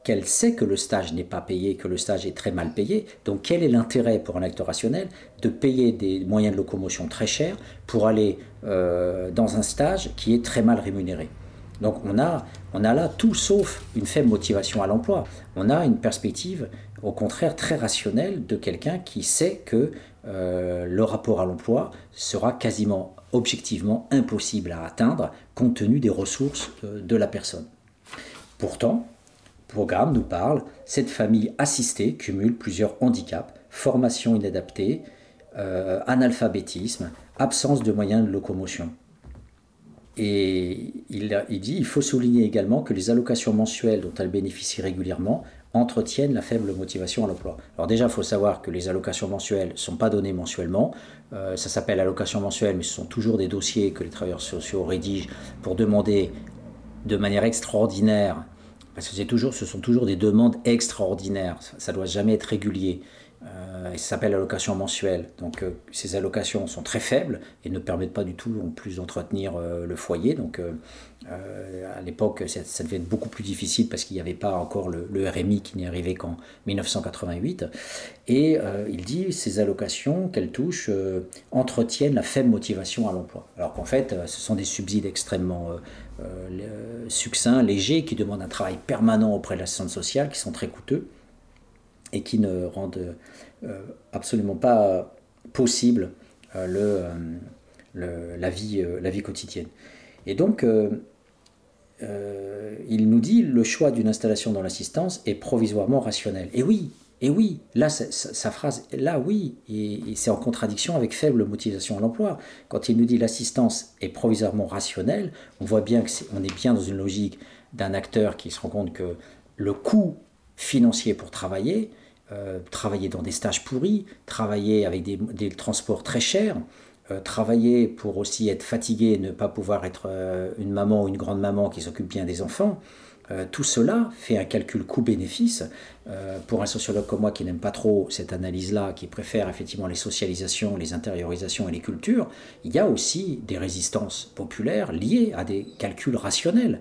qu'elle sait que le stage n'est pas payé, que le stage est très mal payé. Donc quel est l'intérêt pour un acteur rationnel de payer des moyens de locomotion très chers pour aller euh, dans un stage qui est très mal rémunéré? Donc on a, là tout sauf une faible motivation à l'emploi. On a une perspective au contraire très rationnelle de quelqu'un qui sait que euh, le rapport à l'emploi sera quasiment objectivement impossible à atteindre compte tenu des ressources euh, de la personne. Pourtant, le programme nous parle, cette famille assistée cumule plusieurs handicaps, formation inadaptée, euh, analphabétisme, absence de moyens de locomotion. Et il, il, dit il faut souligner également que les allocations mensuelles dont elle bénéficie régulièrement entretiennent la faible motivation à l'emploi. Alors déjà, il faut savoir que les allocations mensuelles ne sont pas données mensuellement. Euh, ça s'appelle allocation mensuelle, mais ce sont toujours des dossiers que les travailleurs sociaux rédigent pour demander de manière extraordinaire parce que ce sont toujours des demandes extraordinaires. Ça ne doit jamais être régulier. Euh, et ça s'appelle allocation mensuelle. Donc euh, ces allocations sont très faibles et ne permettent pas du tout en plus d'entretenir euh, le foyer. Donc à l'époque, ça, devait être beaucoup plus difficile parce qu'il n'y avait pas encore le, RMI qui n'est arrivé qu'en 1988. Et il dit ces allocations qu'elles touchent entretiennent la faible motivation à l'emploi. Alors qu'en fait, ce sont des subsides extrêmement succincts, légers, qui demandent un travail permanent auprès de l'assistance sociale, qui sont très coûteux et qui ne rendent euh, absolument pas possible euh, le, la, vie, euh, la vie quotidienne. Et donc, il nous dit le choix d'une installation dans l'assistance est provisoirement rationnel. Et oui, et oui, là, sa, phrase, là, oui, et, c'est en contradiction avec faible motivation à l'emploi. Quand il nous dit l'assistance est provisoirement rationnelle, on voit bien qu'on est, est bien dans une logique d'un acteur qui se rend compte que le coût financier pour travailler, euh, travailler dans des stages pourris, travailler avec des, transports très chers, euh, travailler pour aussi être fatigué et ne pas pouvoir être euh, une maman ou une grande maman qui s'occupe bien des enfants. tout cela fait un calcul coût-bénéfice. pour un sociologue comme moi qui n'aime pas trop cette analyse-là, qui préfère effectivement les socialisations, les intériorisations et les cultures, il y a aussi des résistances populaires liées à des calculs rationnels.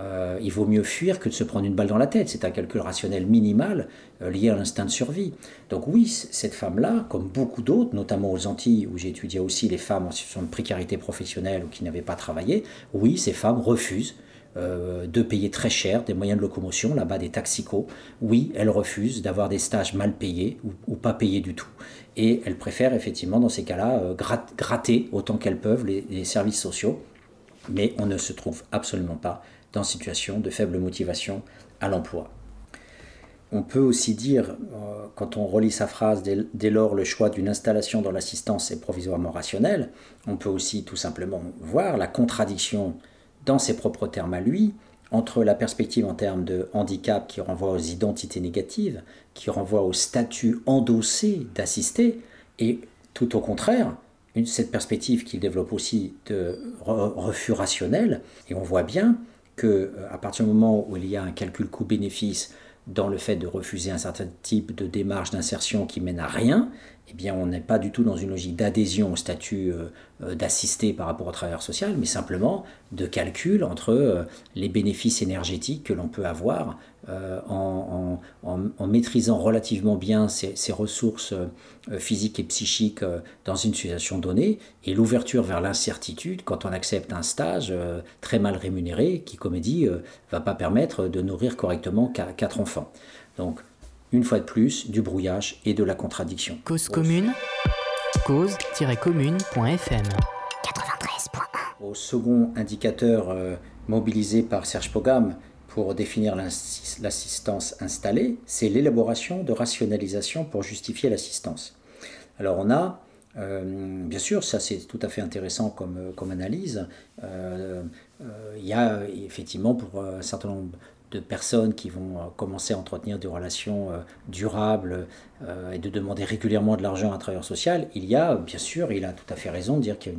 Euh, il vaut mieux fuir que de se prendre une balle dans la tête. C'est un calcul rationnel minimal euh, lié à l'instinct de survie. Donc oui, cette femme-là, comme beaucoup d'autres, notamment aux Antilles, où étudié aussi les femmes en situation de précarité professionnelle ou qui n'avaient pas travaillé, oui, ces femmes refusent euh, de payer très cher des moyens de locomotion, là-bas des taxicos. Oui, elles refusent d'avoir des stages mal payés ou, pas payés du tout. Et elles préfèrent effectivement, dans ces cas-là, gratter autant qu'elles peuvent les services sociaux. Mais on ne se trouve absolument pas dans situation de faible motivation à l'emploi. On peut aussi dire, euh, quand on relit sa phrase, dès, lors le choix d'une installation dans l'assistance est provisoirement rationnel, on peut aussi tout simplement voir la contradiction dans ses propres termes à lui entre la perspective en termes de handicap qui renvoie aux identités négatives, qui renvoie au statut endossé d'assisté, et tout au contraire, cette perspective qu'il développe aussi de refus rationnel, et on voit bien que euh, à partir du moment où il y a un calcul coût-bénéfice dans le fait de refuser un certain type de démarche d'insertion qui mène à rien, eh bien on n'est pas du tout dans une logique d'adhésion au statut euh, euh, d'assisté par rapport au travailleur social, mais simplement de calcul entre les bénéfices énergétiques que l'on peut avoir en, maîtrisant relativement bien ses ressources physiques et psychiques dans une situation donnée, et l'ouverture vers l'incertitude quand on accepte un stage très mal rémunéré qui, comme dit, ne va pas permettre de nourrir correctement quatre enfants. Donc, une fois de plus, du brouillage et de la contradiction. Cause commune, cause-commune.fm 93.1 Au second indicateur euh, mobilisé par Serge Pogam pour définir l'assistance installée, c'est l'élaboration de rationalisation pour justifier l'assistance. Alors on a, euh, bien sûr, ça c'est tout à fait intéressant comme, comme analyse, euh, il y a effectivement pour un certain nombre de personnes qui vont euh, commencer à entretenir des relations euh, durables euh, et de demander régulièrement de l'argent à un travailleur social, il y a, bien sûr, il a tout à fait raison de dire qu'il y a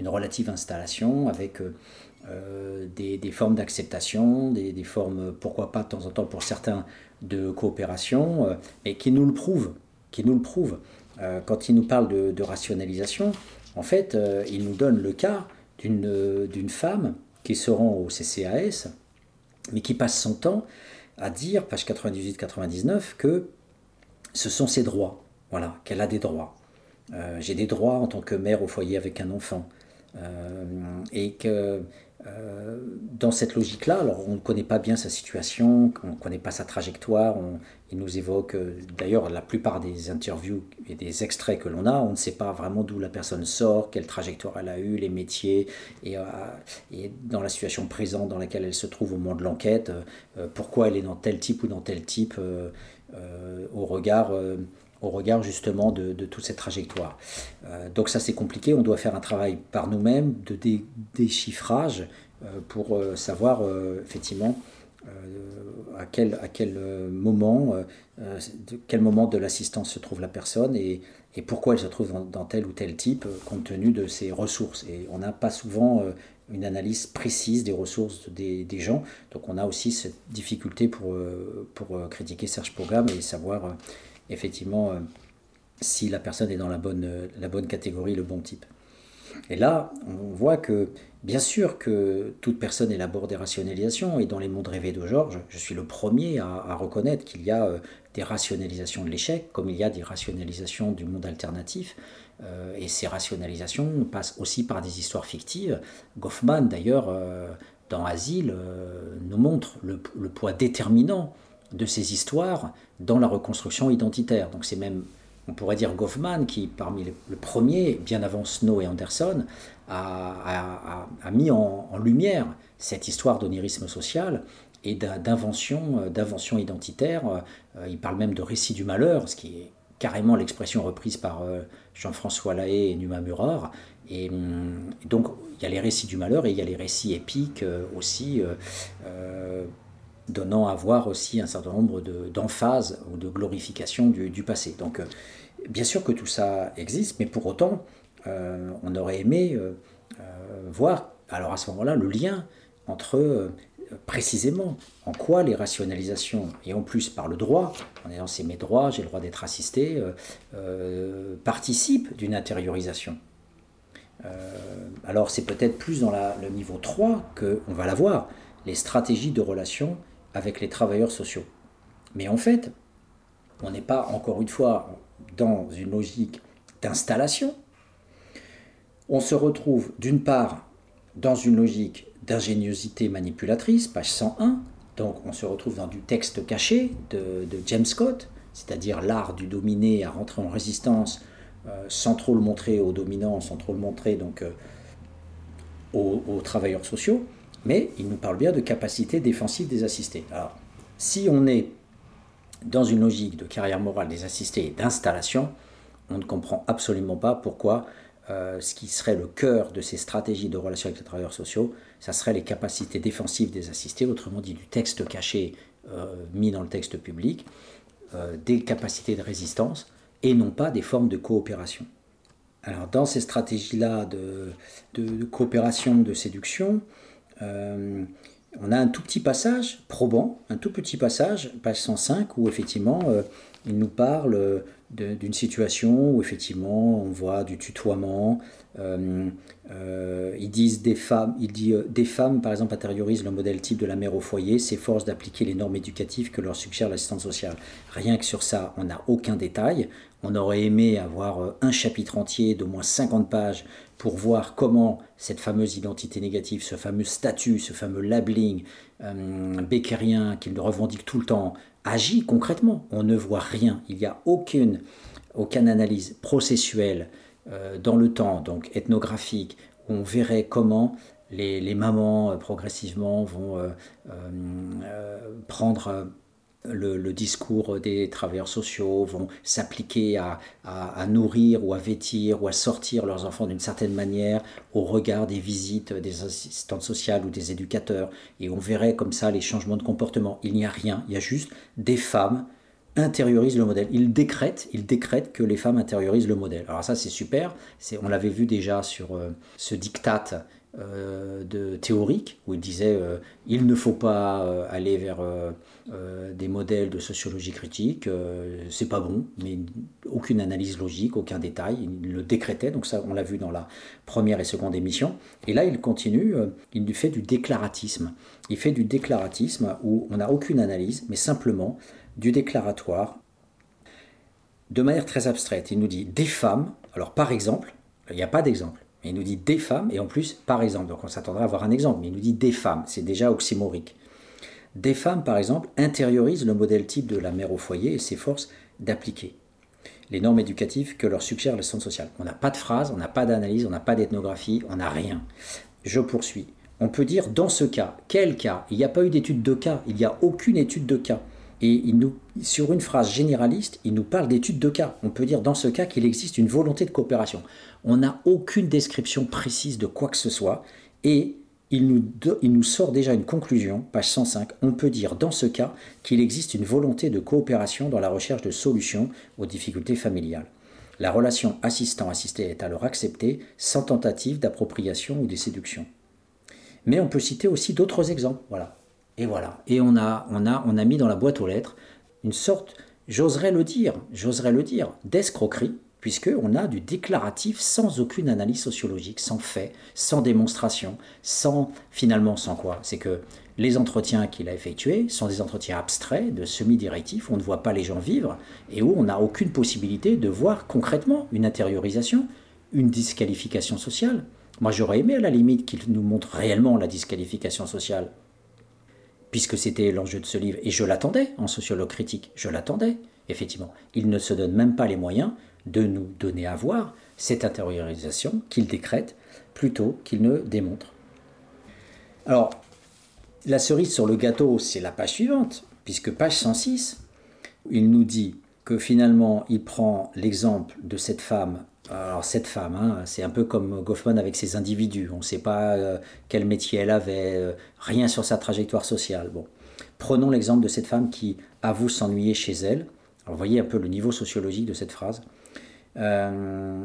une, relative installation avec des, formes d'acceptation, des, formes, pourquoi pas de temps en temps pour certains, de coopération, et qui nous le prouvent, qui nous le prouve. quand il nous parle de, de rationalisation, en fait, il nous donne le cas d'une femme qui se rend au CCAS, mais qui passe son temps à dire, page 98-99, que ce sont ses droits, voilà, qu'elle a des droits. Euh, j'ai des droits en tant que mère au foyer avec un enfant. Euh, et que euh, dans cette logique-là, alors on ne connaît pas bien sa situation, on ne connaît pas sa trajectoire, il nous évoque, euh, d'ailleurs la plupart des interviews et des extraits que l'on a, on ne sait pas vraiment d'où la personne sort, quelle trajectoire elle a eu, les métiers, et, et, dans la situation présente dans laquelle elle se trouve au moment de l'enquête, pourquoi elle est dans tel type ou dans tel type au regard au regard justement de, toute cette trajectoire. Euh, donc ça c'est compliqué, on doit faire un travail par nous-mêmes de déchiffrage euh, pour euh, savoir effectivement à quel, à quel moment, de quel moment de l'assistance se trouve la personne et, pourquoi elle se trouve dans, tel ou tel type compte tenu de ses ressources. Et on n'a pas souvent une analyse précise des ressources des, gens. Donc on a aussi cette difficulté pour, pour critiquer Serge Pogam et savoir effectivement si la personne est dans la bonne, la bonne catégorie, le bon type. Et là, on voit que, bien sûr que toute personne élabore des rationalisations, et dans les mondes rêvés de Georges, je suis le premier à, reconnaître qu'il y a euh, des rationalisations de l'échec, comme il y a des rationalisations du monde alternatif, euh, et ces rationalisations passent aussi par des histoires fictives. Goffman, d'ailleurs, euh, dans Asile, nous montre le, poids déterminant de ces histoires dans la reconstruction identitaire. Donc c'est même on pourrait dire Goffman, qui parmi le premier, bien avant Snow et Anderson, a, mis en, lumière cette histoire d'onirisme social et d'invention, euh, d'invention identitaire. Euh, il parle même de récit du malheur, ce qui est carrément l'expression reprise par euh, Jean-François Lahaye et Numa Murar. Et hum, donc, il y a les récits du malheur et il y a les récits épiques aussi, donnant à voir aussi un certain nombre d'emphases ou de glorification du, du passé. Donc, bien sûr que tout ça existe, mais pour autant, euh, on aurait aimé euh, euh, voir, alors à ce moment-là, le lien entre précisément en quoi les rationalisations, et en plus par le droit, en ayant c'est mes droits, j'ai le droit d'être assisté, participent d'une intériorisation. alors c'est peut-être plus dans le niveau 3 qu'on va l'avoir, les stratégies de relation avec les travailleurs sociaux. Mais en fait, on n'est pas, encore une fois, dans une logique d'installation, on se retrouve d'une part dans une logique d'ingéniosité manipulatrice, page 101, donc on se retrouve dans du texte caché de, James Scott, c'est-à-dire l'art du dominé à rentrer en résistance euh, sans trop le montrer aux dominants, sans trop le montrer donc euh, aux, aux, travailleurs sociaux, mais il nous parle bien de capacité défensive des assistés. Alors, si on est dans une logique de carrière morale des assistés et d'installation, on ne comprend absolument pas pourquoi euh, ce qui serait le cœur de ces stratégies de relation avec les travailleurs sociaux, ça serait les capacités défensives des assistés, autrement dit du texte caché euh, mis dans le texte public, euh, des capacités de résistance et non pas des formes de coopération. Alors dans ces stratégies-là de, de, coopération, de séduction, on a un tout petit passage probant, un tout petit passage, page 105, où effectivement euh, il nous parle euh, d'une situation où effectivement on voit du tutoiement. Euh, ils disent des femmes, il dit des femmes par exemple intériorisent le modèle type de la mère au foyer, s'efforcent d'appliquer les normes éducatives que leur suggère l'assistante sociale. Rien que sur ça, on n'a aucun détail. On aurait aimé avoir un chapitre entier d'au moins 50 pages pour voir comment cette fameuse identité négative, ce fameux statut, ce fameux labeling euh, qu'il revendique tout le temps, agit concrètement. On ne voit rien. Il n'y a aucune, analyse processuelle euh, dans le temps, donc ethnographique, où on verrait comment les, mamans euh, progressivement vont prendre le, discours des travailleurs sociaux, vont s'appliquer à, nourrir ou à vêtir ou à sortir leurs enfants d'une certaine manière au regard des visites des assistantes sociales ou des éducateurs. Et on verrait comme ça les changements de comportement. Il n'y a rien, il y a juste des femmes intériorisent le modèle. Ils décrètent, ils décrètent que les femmes intériorisent le modèle. Alors ça c'est super, on l'avait vu déjà sur euh, ce diktat de théorique où il disait euh, il ne faut pas euh, aller vers des modèles de sociologie critique, c'est pas bon, mais aucune analyse logique, aucun détail, il le décrétait, donc ça on l'a vu dans la première et seconde émission. Et là il continue, il fait du déclaratisme. Il fait du déclaratisme où on n'a aucune analyse, mais simplement du déclaratoire de manière très abstraite. Il nous dit des femmes, alors par exemple, il n'y a pas d'exemple il nous dit des femmes, et en plus, par exemple, donc on s'attendrait à avoir un exemple, mais il nous dit des femmes, c'est déjà oxymorique. Des femmes, par exemple, intériorisent le modèle type de la mère au foyer et s'efforcent d'appliquer les normes éducatives que leur suggère le centre social. On n'a pas de phrase, on n'a pas d'analyse, on n'a pas d'ethnographie, on n'a rien. Je poursuis. On peut dire dans ce cas, quel cas? Il n'y a pas eu d'étude de cas, il n'y a aucune étude de cas. Et sur une phrase généraliste, il nous parle d'études de cas. On peut dire dans ce cas qu'il existe une volonté de coopération. On n'a aucune description précise de quoi que ce soit. Et il nous, sort déjà une conclusion, page 105. On peut dire dans ce cas qu'il existe une volonté de coopération dans la recherche de solutions aux difficultés familiales. La relation assistant-assisté est alors acceptée sans tentative d'appropriation ou de séduction. Mais on peut citer aussi d'autres exemples. Voilà. Et voilà. Et on a, on, a, on a mis dans la boîte aux lettres une sorte, j'oserais le dire, j'oserais le dire, d'escroquerie, puisqu'on a du déclaratif sans aucune analyse sociologique, sans fait, sans démonstration, sans finalement sans quoi? C'est que les entretiens qu'il a effectués sont des entretiens abstraits, de semi-directifs, on ne voit pas les gens vivre, et où on n'a aucune possibilité de voir concrètement une intériorisation, une disqualification sociale. Moi j'aurais aimé à la limite qu'il nous montre réellement la disqualification sociale, puisque c'était l'enjeu de ce livre, et je l'attendais en sociologue critique, je l'attendais, effectivement. Il ne se donne même pas les moyens de nous donner à voir cette intériorisation qu'il décrète plutôt qu'il ne démontre. Alors, la cerise sur le gâteau, c'est la page suivante, puisque page 106, il nous dit que finalement, il prend l'exemple de cette femme. Alors cette femme, hein, c'est un peu comme Goffman avec ses individus. On ne sait pas euh, quel métier elle avait, euh, rien sur sa trajectoire sociale. Bon, prenons l'exemple de cette femme qui avoue s'ennuyer chez elle. Alors, voyez un peu le niveau sociologique de cette phrase. Euh,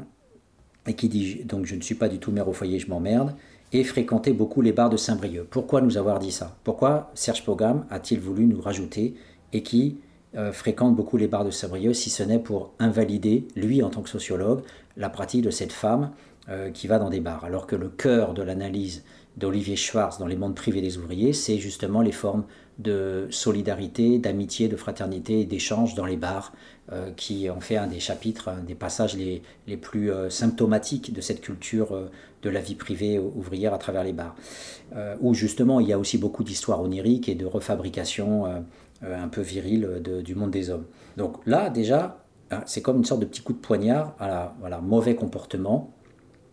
et qui dit donc je ne suis pas du tout mère au foyer, je m'emmerde, et fréquentait beaucoup les bars de Saint-Brieuc. Pourquoi nous avoir dit ça? Pourquoi Serge Pogam a-t-il voulu nous rajouter et qui euh, fréquente beaucoup les bars de Saint-Brieuc si ce n'est pour invalider, lui en tant que sociologue, la pratique de cette femme euh, qui va dans des bars? Alors que le cœur de l'analyse d'Olivier Schwartz dans Les mondes privés des ouvriers, c'est justement les formes de solidarité, d'amitié, de fraternité et d'échange dans les bars, qui ont fait un des chapitres, un des passages les, les plus euh, symptomatiques de cette culture euh, de la vie privée ouvrière à travers les bars. où justement il y a aussi beaucoup d'histoires oniriques et de refabrication un peu virile du monde des hommes. Donc là déjà, hein, c'est comme une sorte de petit coup de poignard à la, mauvais comportement.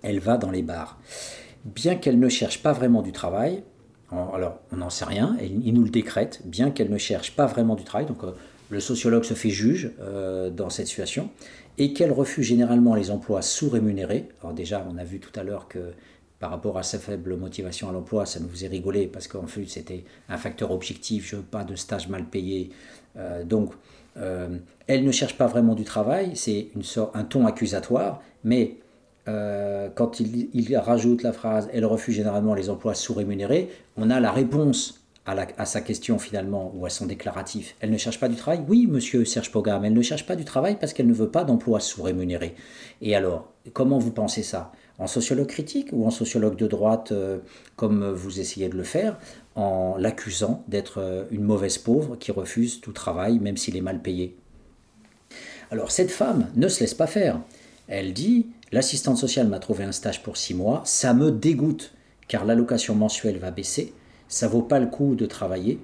Elle va dans les bars. Bien qu'elle ne cherche pas vraiment du travail, alors on n'en sait rien, il nous le décrète, bien qu'elle ne cherche pas vraiment du travail, donc le sociologue se fait juge euh, dans cette situation, et qu'elle refuse généralement les emplois sous-rémunérés. Alors déjà, on a vu tout à l'heure que par rapport à sa faible motivation à l'emploi, ça nous faisait rigoler parce qu'en fait c'était un facteur objectif, je veux pas de stage mal payé. Euh, donc euh, elle ne cherche pas vraiment du travail, c'est une sorte, un ton accusatoire, mais quand il, il, rajoute la phrase elle refuse généralement les emplois sous-rémunérés, on a la réponse à, sa question finalement, ou à son déclaratif. Elle ne cherche pas du travail? Oui, monsieur Serge Pogam, elle ne cherche pas du travail parce qu'elle ne veut pas d'emploi sous-rémunéré. Et alors, comment vous pensez ça? En sociologue critique ou en sociologue de droite, euh, comme vous essayez de le faire, en l'accusant d'être euh, une mauvaise pauvre qui refuse tout travail, même s'il est mal payé? Alors, cette femme ne se laisse pas faire. Elle dit L'assistante sociale m'a trouvé un stage pour six mois, ça me dégoûte, car l'allocation mensuelle va baisser ça vaut pas le coup de travailler.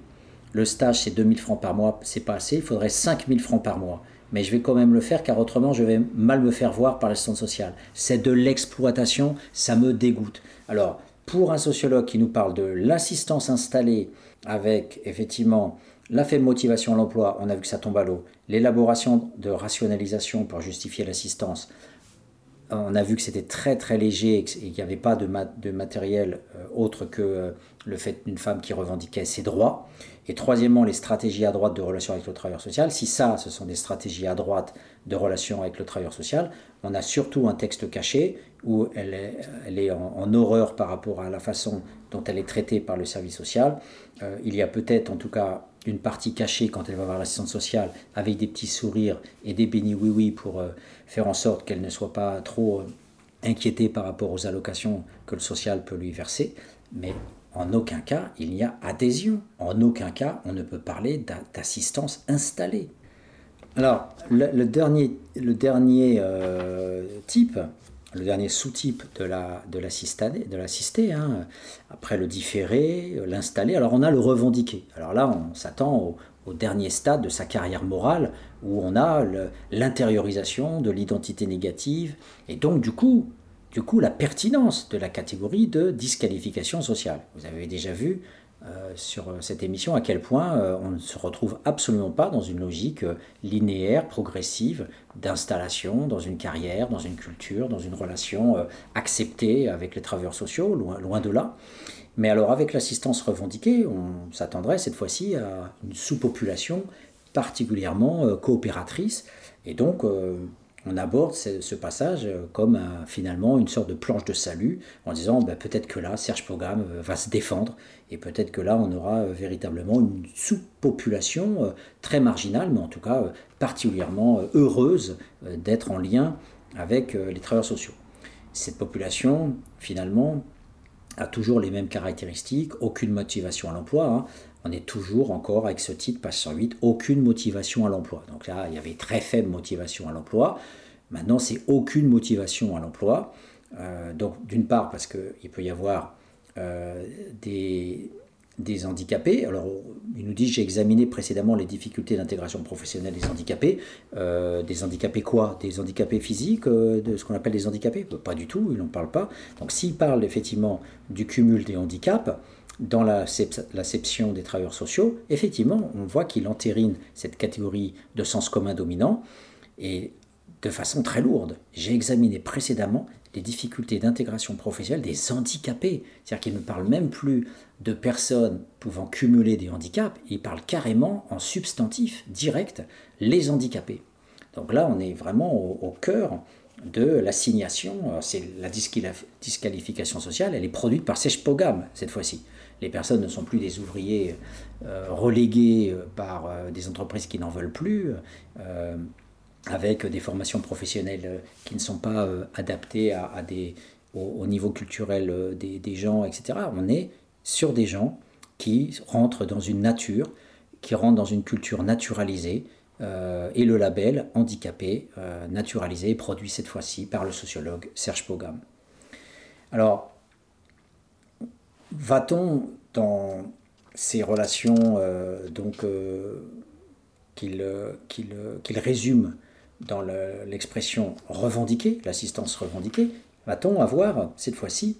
Le stage, c'est 2000 francs par mois, c'est pas assez, il faudrait 5000 francs par mois. Mais je vais quand même le faire car autrement je vais mal me faire voir par l'assistante sociale. C'est de l'exploitation, ça me dégoûte. Alors, pour un sociologue qui nous parle de l'assistance installée avec effectivement la faible motivation à l'emploi, on a vu que ça tombe à l'eau, l'élaboration de rationalisation pour justifier l'assistance, on a vu que c'était très très léger et qu'il n'y avait pas de, de matériel euh, autre que euh, le fait d'une femme qui revendiquait ses droits. Et troisièmement, les stratégies à droite de relation avec le travailleur social. Si ça, ce sont des stratégies à droite de relation avec le travailleur social, on a surtout un texte caché où elle est, elle est en, horreur par rapport à la façon dont elle est traitée par le service social. Euh, il y a peut-être en tout cas une partie cachée quand elle va voir l'assistante sociale avec des petits sourires et des bénis oui-oui pour euh, faire en sorte qu'elle ne soit pas trop euh, inquiétée par rapport aux allocations que le social peut lui verser. Mais en aucun cas, il n'y a adhésion. En aucun cas, on ne peut parler d'assistance installée. Alors, le, dernier, le dernier euh, type, le dernier sous-type de la, de hein, après le différé, l'installer, alors on a le revendiquer. Alors là, on s'attend au, dernier stade de sa carrière morale, où on a l'intériorisation de l'identité négative, et donc du coup, du coup la pertinence de la catégorie de disqualification sociale. Vous avez déjà vu euh, sur cette émission à quel point euh, on ne se retrouve absolument pas dans une logique euh, linéaire, progressive, d'installation dans une carrière, dans une culture, dans une relation acceptée avec les travailleurs sociaux, loin de là. Mais alors avec l'assistance revendiquée, on s'attendrait cette fois-ci à une sous-population particulièrement coopératrice. Et donc on aborde ce, passage comme finalement une sorte de planche de salut en disant ben, peut-être que là, Serge Pogam va se défendre et peut-être que là, on aura véritablement une sous-population très marginale, mais en tout cas particulièrement heureuse d'être en lien avec les travailleurs sociaux. Cette population, finalement, a toujours les mêmes caractéristiques, aucune motivation à l'emploi. Hein. On est toujours encore avec ce titre, page 108, aucune motivation à l'emploi. Donc là, il y avait très faible motivation à l'emploi. Maintenant, c'est aucune motivation à l'emploi. Euh, donc d'une part parce qu'il peut y avoir euh, des, handicapés. Alors, il nous dit j'ai examiné précédemment les difficultés d'intégration professionnelle des handicapés. Euh, des handicapés quoi? Des handicapés physiques, de ce qu'on appelle des handicapés? Pas du tout, il n'en parle pas. Donc, s'il parle effectivement du cumul des handicaps, dans l'acception des travailleurs sociaux, effectivement, on voit qu'il entérine cette catégorie de sens commun dominant et de façon très lourde. J'ai examiné précédemment les difficultés d'intégration professionnelle des handicapés. C'est-à-dire qu'il ne parle même plus de personnes pouvant cumuler des handicaps, il parle carrément en substantif direct les handicapés. Donc là, on est vraiment au, cœur de l'assignation, c'est la disqualification sociale, elle est produite par Pogam cette fois-ci. Les personnes ne sont plus des ouvriers euh, relégués euh, par euh, des entreprises qui n'en veulent plus avec des formations professionnelles euh, qui ne sont pas euh, adaptées au, niveau culturel euh, des, gens, etc. On est sur des gens qui rentrent dans une nature, qui rentrent dans une culture naturalisée, et le label handicapé, naturalisé, produit cette fois-ci par le sociologue Serge Pogam. Alors, va-t-on dans ces relations donc qu'il qu'il résume dans l'expression revendiquer, l'assistance revendiquée, va-t-on avoir cette fois-ci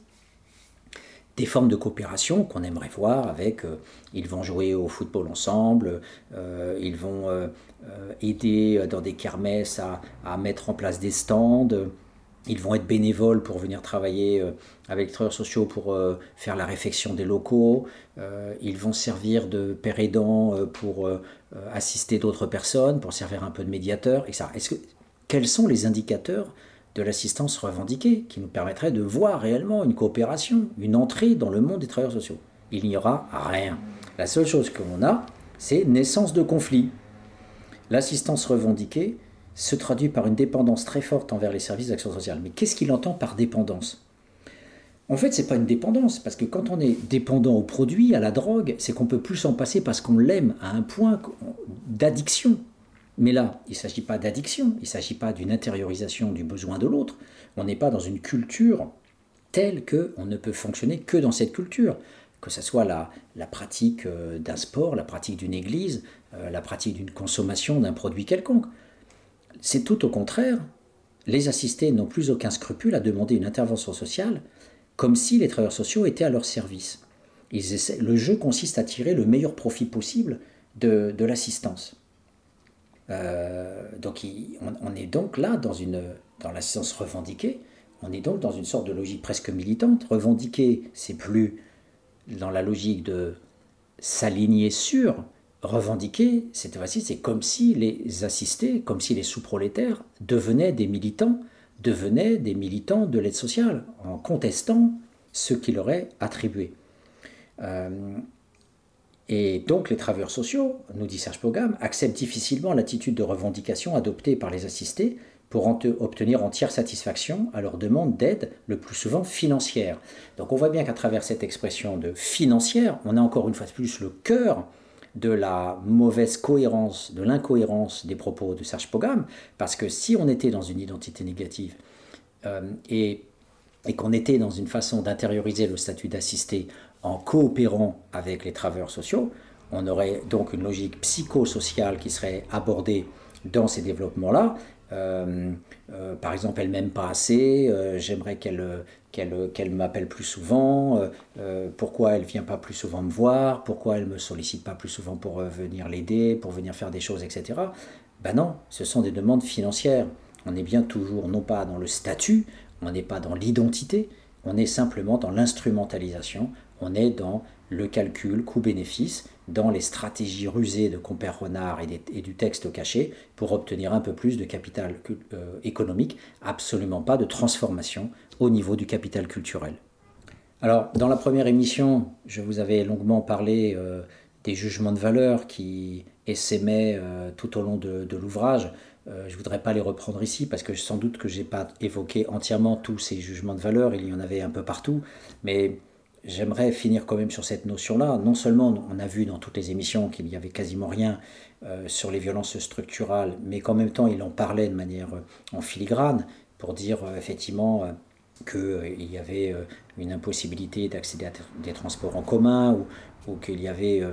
des formes de coopération qu'on aimerait voir avec euh, ils vont jouer au football ensemble, euh, ils vont euh, aider dans des kermesses à, mettre en place des stands, ils vont être bénévoles pour venir travailler avec les travailleurs sociaux pour faire la réfection des locaux, ils vont servir de père aidant pour euh, assister d'autres personnes, pour servir un peu de médiateur, etc. Est-ce que, quels sont les indicateurs de l'assistance revendiquée qui nous permettraient de voir réellement une coopération, une entrée dans le monde des travailleurs sociaux? Il n'y aura rien. La seule chose que l'on a, c'est naissance de conflits. L'assistance revendiquée se traduit par une dépendance très forte envers les services d'action sociale. Mais qu'est-ce qu'il entend par dépendance? En fait, c'est pas une dépendance, parce que quand on est dépendant au produit, à la drogue, c'est qu'on peut plus s'en passer parce qu'on l'aime à un point d'addiction. Mais là, il ne s'agit pas d'addiction, il ne s'agit pas d'une intériorisation du besoin de l'autre. On n'est pas dans une culture telle qu'on ne peut fonctionner que dans cette culture, que ce soit la, la pratique euh, d'un sport, la pratique d'une église, euh, la pratique d'une consommation d'un produit quelconque. C'est tout au contraire. Les assistés n'ont plus aucun scrupule à demander une intervention sociale comme si les travailleurs sociaux étaient à leur service. le jeu consiste à tirer le meilleur profit possible de, l'assistance. Euh, donc on, est donc là dans, dans l'assistance revendiquée, on est donc dans une sorte de logique presque militante. Revendiquer, c'est plus dans la logique de s'aligner sur. Revendiquer, cette fois-ci, c'est comme si les assistés, comme si les sous-prolétaires devenaient des militants devenaient des militants de l'aide sociale en contestant ce qui leur est attribué. Euh, et donc les travailleurs sociaux, nous dit Serge Pogam, acceptent difficilement l'attitude de revendication adoptée par les assistés pour obtenir entière satisfaction à leur demande d'aide, le plus souvent financière. Donc on voit bien qu'à travers cette expression de financière, on a encore une fois plus le cœur de la mauvaise cohérence, de l'incohérence des propos de Serge Pogam, parce que si on était dans une identité négative euh, et, qu'on était dans une façon d'intérioriser le statut d'assisté en coopérant avec les travailleurs sociaux, on aurait donc une logique psychosociale qui serait abordée dans ces développements-là. Euh, euh, par exemple, elle m'aime pas assez, j'aimerais qu'elle m'appelle plus souvent, euh, euh, pourquoi elle vient pas plus souvent me voir, pourquoi elle me sollicite pas plus souvent pour euh, venir l'aider, pour venir faire des choses, etc. Ben non, ce sont des demandes financières. On est bien toujours non pas dans le statut, on n'est pas dans l'identité, on est simplement dans l'instrumentalisation, on est dans le calcul coût-bénéfice dans les stratégies rusées de Compère Renard et, du texte caché pour obtenir un peu plus de capital euh, économique, absolument pas de transformation au niveau du capital culturel. Alors, dans la première émission, je vous avais longuement parlé euh, des jugements de valeur qui essaimaient euh, tout au long de, l'ouvrage. je ne voudrais pas les reprendre ici parce que sans doute que je n'ai pas évoqué entièrement tous ces jugements de valeur, il y en avait un peu partout, mais j'aimerais finir quand même sur cette notion-là. Non seulement on a vu dans toutes les émissions qu'il n'y avait quasiment rien euh, sur les violences structurales, mais qu'en même temps il en parlait de manière euh, en filigrane pour dire euh, effectivement qu'il y avait une impossibilité d'accéder à des transports en commun ou, qu'il n'y avait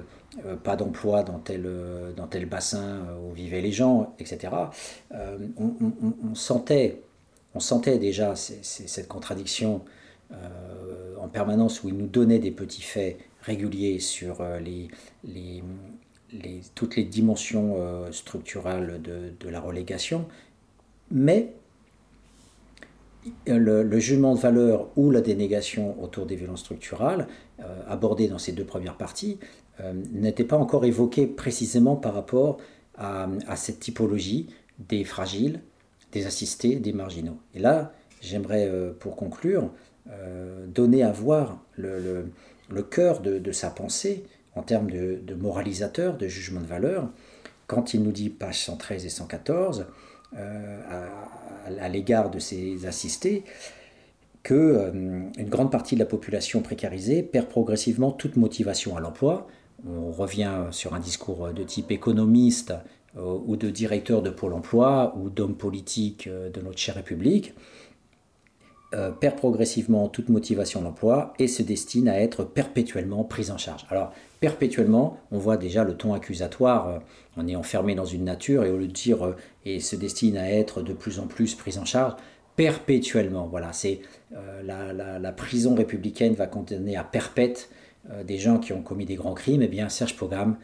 pas d'emploi dans tel, dans tel bassin où vivaient les gens, etc. On, sentait, on sentait déjà cette contradiction euh, en permanence où il nous donnait des petits faits réguliers sur euh, toutes les dimensions euh, structurales de, la relégation, mais le, jugement de valeur ou la dénégation autour des violences structurales, abordé dans ces deux premières parties, n'était pas encore évoqué précisément par rapport à, cette typologie des fragiles, des assistés, des marginaux. Et là, j'aimerais, pour conclure, euh, donner à voir le, cœur de, sa pensée en termes de, moralisateur, de jugement de valeur, quand il nous dit, page 113 et 114, euh, à, à, l'égard de ses assistés, que euh, une grande partie de la population précarisée perd progressivement toute motivation à l'emploi. On revient sur un discours de type économiste ou de directeur de Pôle emploi ou d'homme politique de notre chère République. Euh, perd progressivement toute motivation d'emploi et se destine à être perpétuellement prise en charge. Alors, perpétuellement, on voit déjà le ton accusatoire, euh, on est enfermé dans une nature et au lieu de dire euh, et se destine à être de plus en plus prise en charge, perpétuellement, voilà, c'est la, prison républicaine va condamner à perpète des gens qui ont commis des grands crimes, et eh bien Serge Pogam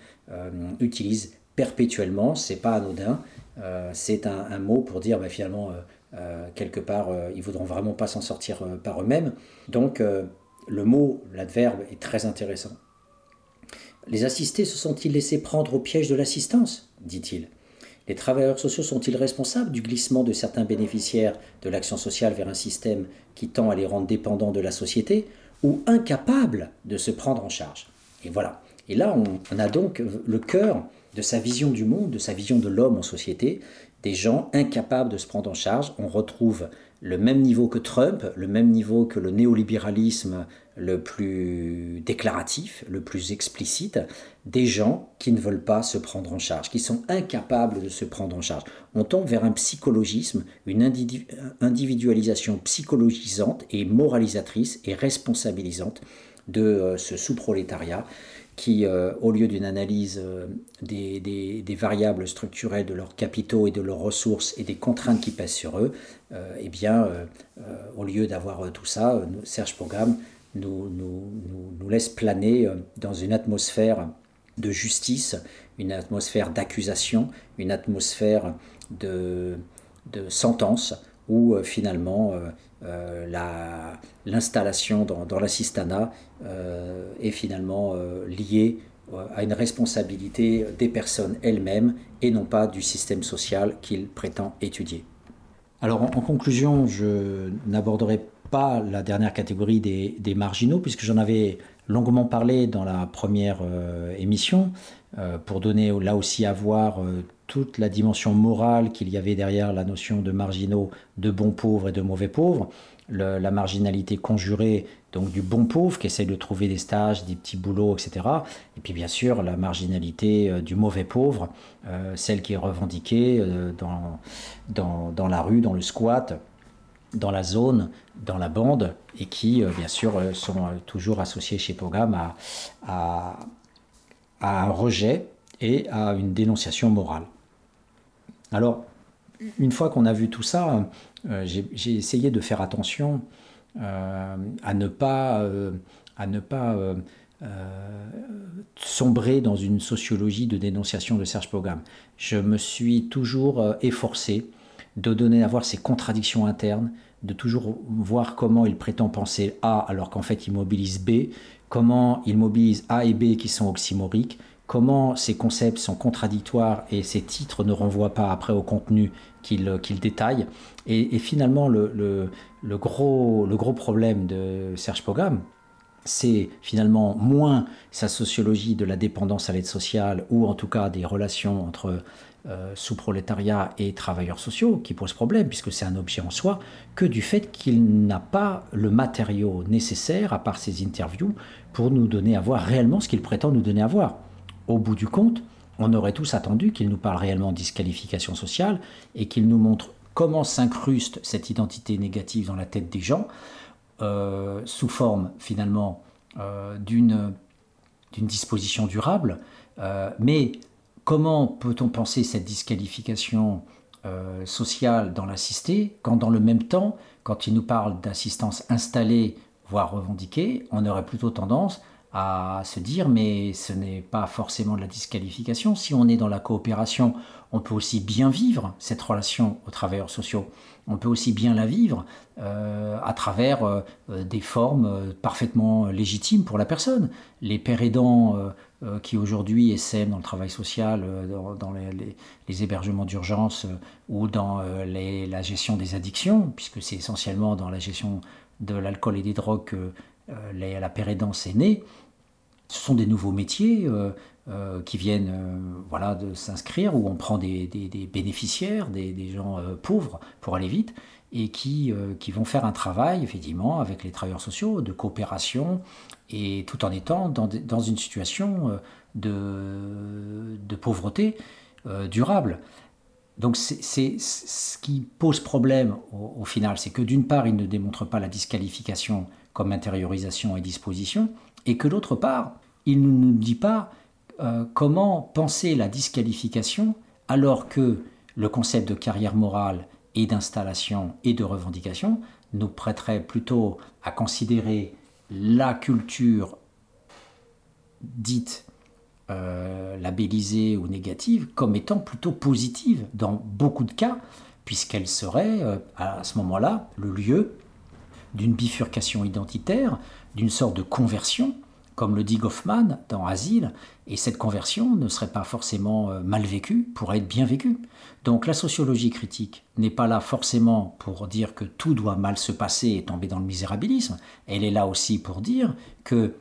utilise perpétuellement, c'est pas anodin, c'est un, mot pour dire bah, finalement euh, quelque part, euh, ils voudront vraiment pas s'en sortir euh, par eux-mêmes. Donc, le mot, l'adverbe, est très intéressant. Les assistés se sont-ils laissés prendre au piège de l'assistance? dit-il. Les travailleurs sociaux sont-ils responsables du glissement de certains bénéficiaires de l'action sociale vers un système qui tend à les rendre dépendants de la société ou incapables de se prendre en charge? Et voilà. Et là, on a donc le cœur de sa vision du monde, de sa vision de l'homme en société, des gens incapables de se prendre en charge. On retrouve le même niveau que Trump, le même niveau que le néolibéralisme le plus déclaratif, le plus explicite, des gens qui ne veulent pas se prendre en charge, qui sont incapables de se prendre en charge. On tombe vers un psychologisme, une individualisation psychologisante et moralisatrice et responsabilisante de euh, ce sous-prolétariat qui, euh, au lieu d'une analyse euh, des, des, variables structurelles de leurs capitaux et de leurs ressources et des contraintes qui pèsent sur eux, euh, eh bien, au lieu d'avoir tout ça, Serge Pogam nous, nous, nous, laisse planer dans une atmosphère de justice, une atmosphère d'accusation, une atmosphère de, de sentence, où finalement euh, l'installation dans, dans l'assistanat euh, est finalement euh, liée à une responsabilité des personnes elles-mêmes et non pas du système social qu'il prétend étudier. Alors en, conclusion, je n'aborderai pas la dernière catégorie des, des marginaux puisque j'en avais longuement parlé dans la première émission pour donner là aussi à voir toute la dimension morale qu'il y avait derrière la notion de marginaux, de bons pauvres et de mauvais pauvres, la marginalité conjurée donc du bon pauvre qui essaie de trouver des stages, des petits boulots, etc. Et puis bien sûr la marginalité euh, du mauvais pauvre, euh, celle qui est revendiquée euh, dans, la rue, dans le squat, dans la zone, dans la bande, et qui bien sûr sont toujours associées chez Pogam à un rejet et à une dénonciation morale. Alors, une fois qu'on a vu tout ça, euh, j'ai essayé de faire attention euh, à ne pas, euh, à ne pas sombrer dans une sociologie de dénonciation de Serge Pogam. Je me suis toujours efforcé de donner à voir ces contradictions internes, de toujours voir comment il prétend penser A alors qu'en fait il mobilise B, comment il mobilise A et B qui sont oxymoriques, comment ces concepts sont contradictoires et ces titres ne renvoient pas après au contenu qu'ils détaillent. Et, finalement, le, gros, le gros problème de Serge Pogam, c'est finalement moins sa sociologie de la dépendance à l'aide sociale ou en tout cas des relations entre euh, sous-prolétariat et travailleurs sociaux qui pose problème puisque c'est un objet en soi que du fait qu'il n'a pas le matériau nécessaire à part ses interviews pour nous donner à voir réellement ce qu'il prétend nous donner à voir. Au bout du compte, on aurait tous attendu qu'il nous parle réellement de disqualification sociale et qu'il nous montre comment s'incruste cette identité négative dans la tête des gens euh, sous forme finalement euh, d'une disposition durable. Euh, mais comment peut-on penser cette disqualification sociale dans l'assisté quand dans le même temps, quand il nous parle d'assistance installée, voire revendiquée, on aurait plutôt tendance à se dire mais ce n'est pas forcément de la disqualification. Si on est dans la coopération, on peut aussi bien vivre cette relation aux travailleurs sociaux. On peut aussi bien la vivre euh, à travers euh, des formes euh, parfaitement légitimes pour la personne. Les pères aidants qui aujourd'hui essaient dans le travail social, dans, les, hébergements d'urgence ou dans la gestion des addictions, puisque c'est essentiellement dans la gestion de l'alcool et des drogues la pérédance est née, ce sont des nouveaux métiers euh, euh, qui viennent euh, voilà, de s'inscrire, où on prend des, bénéficiaires, des, gens pauvres pour aller vite, et qui, vont faire un travail, effectivement, avec les travailleurs sociaux, de coopération, et tout en étant dans, une situation de, de pauvreté durable. Donc c'est ce qui pose problème au, au final, c'est que d'une part, il ne démontre pas la disqualification comme intériorisation et disposition, et que d'autre part, il ne nous dit pas euh, comment penser la disqualification alors que le concept de carrière morale et d'installation et de revendication nous prêterait plutôt à considérer la culture dite euh, labellisée ou négative comme étant plutôt positive dans beaucoup de cas, puisqu'elle serait euh, à ce moment-là le lieu d'une bifurcation identitaire, d'une sorte de conversion comme le dit Goffman dans Asile, et cette conversion ne serait pas forcément euh, mal vécue, pourrait être bien vécue. Donc la sociologie critique n'est pas là forcément pour dire que tout doit mal se passer et tomber dans le misérabilisme, elle est là aussi pour dire que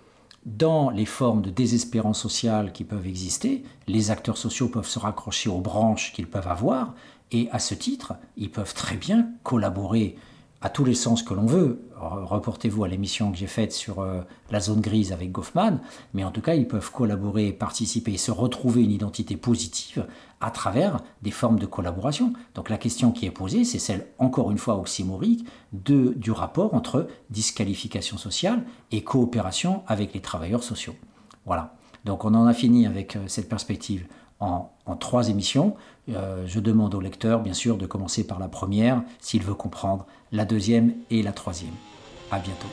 dans les formes de désespérance sociale qui peuvent exister, les acteurs sociaux peuvent se raccrocher aux branches qu'ils peuvent avoir, et à ce titre, ils peuvent très bien collaborer à tous les sens que l'on veut. Reportez-vous à l'émission que j'ai faite sur euh, la zone grise avec Goffman, mais en tout cas, ils peuvent collaborer, participer et se retrouver une identité positive à travers des formes de collaboration. Donc la question qui est posée, c'est celle, encore une fois oxymorique, de, du rapport entre disqualification sociale et coopération avec les travailleurs sociaux. Voilà. Donc on en a fini avec euh, cette perspective en, trois émissions. Euh, je demande au lecteur, bien sûr, de commencer par la première s'il veut comprendre la deuxième et la troisième. À bientôt.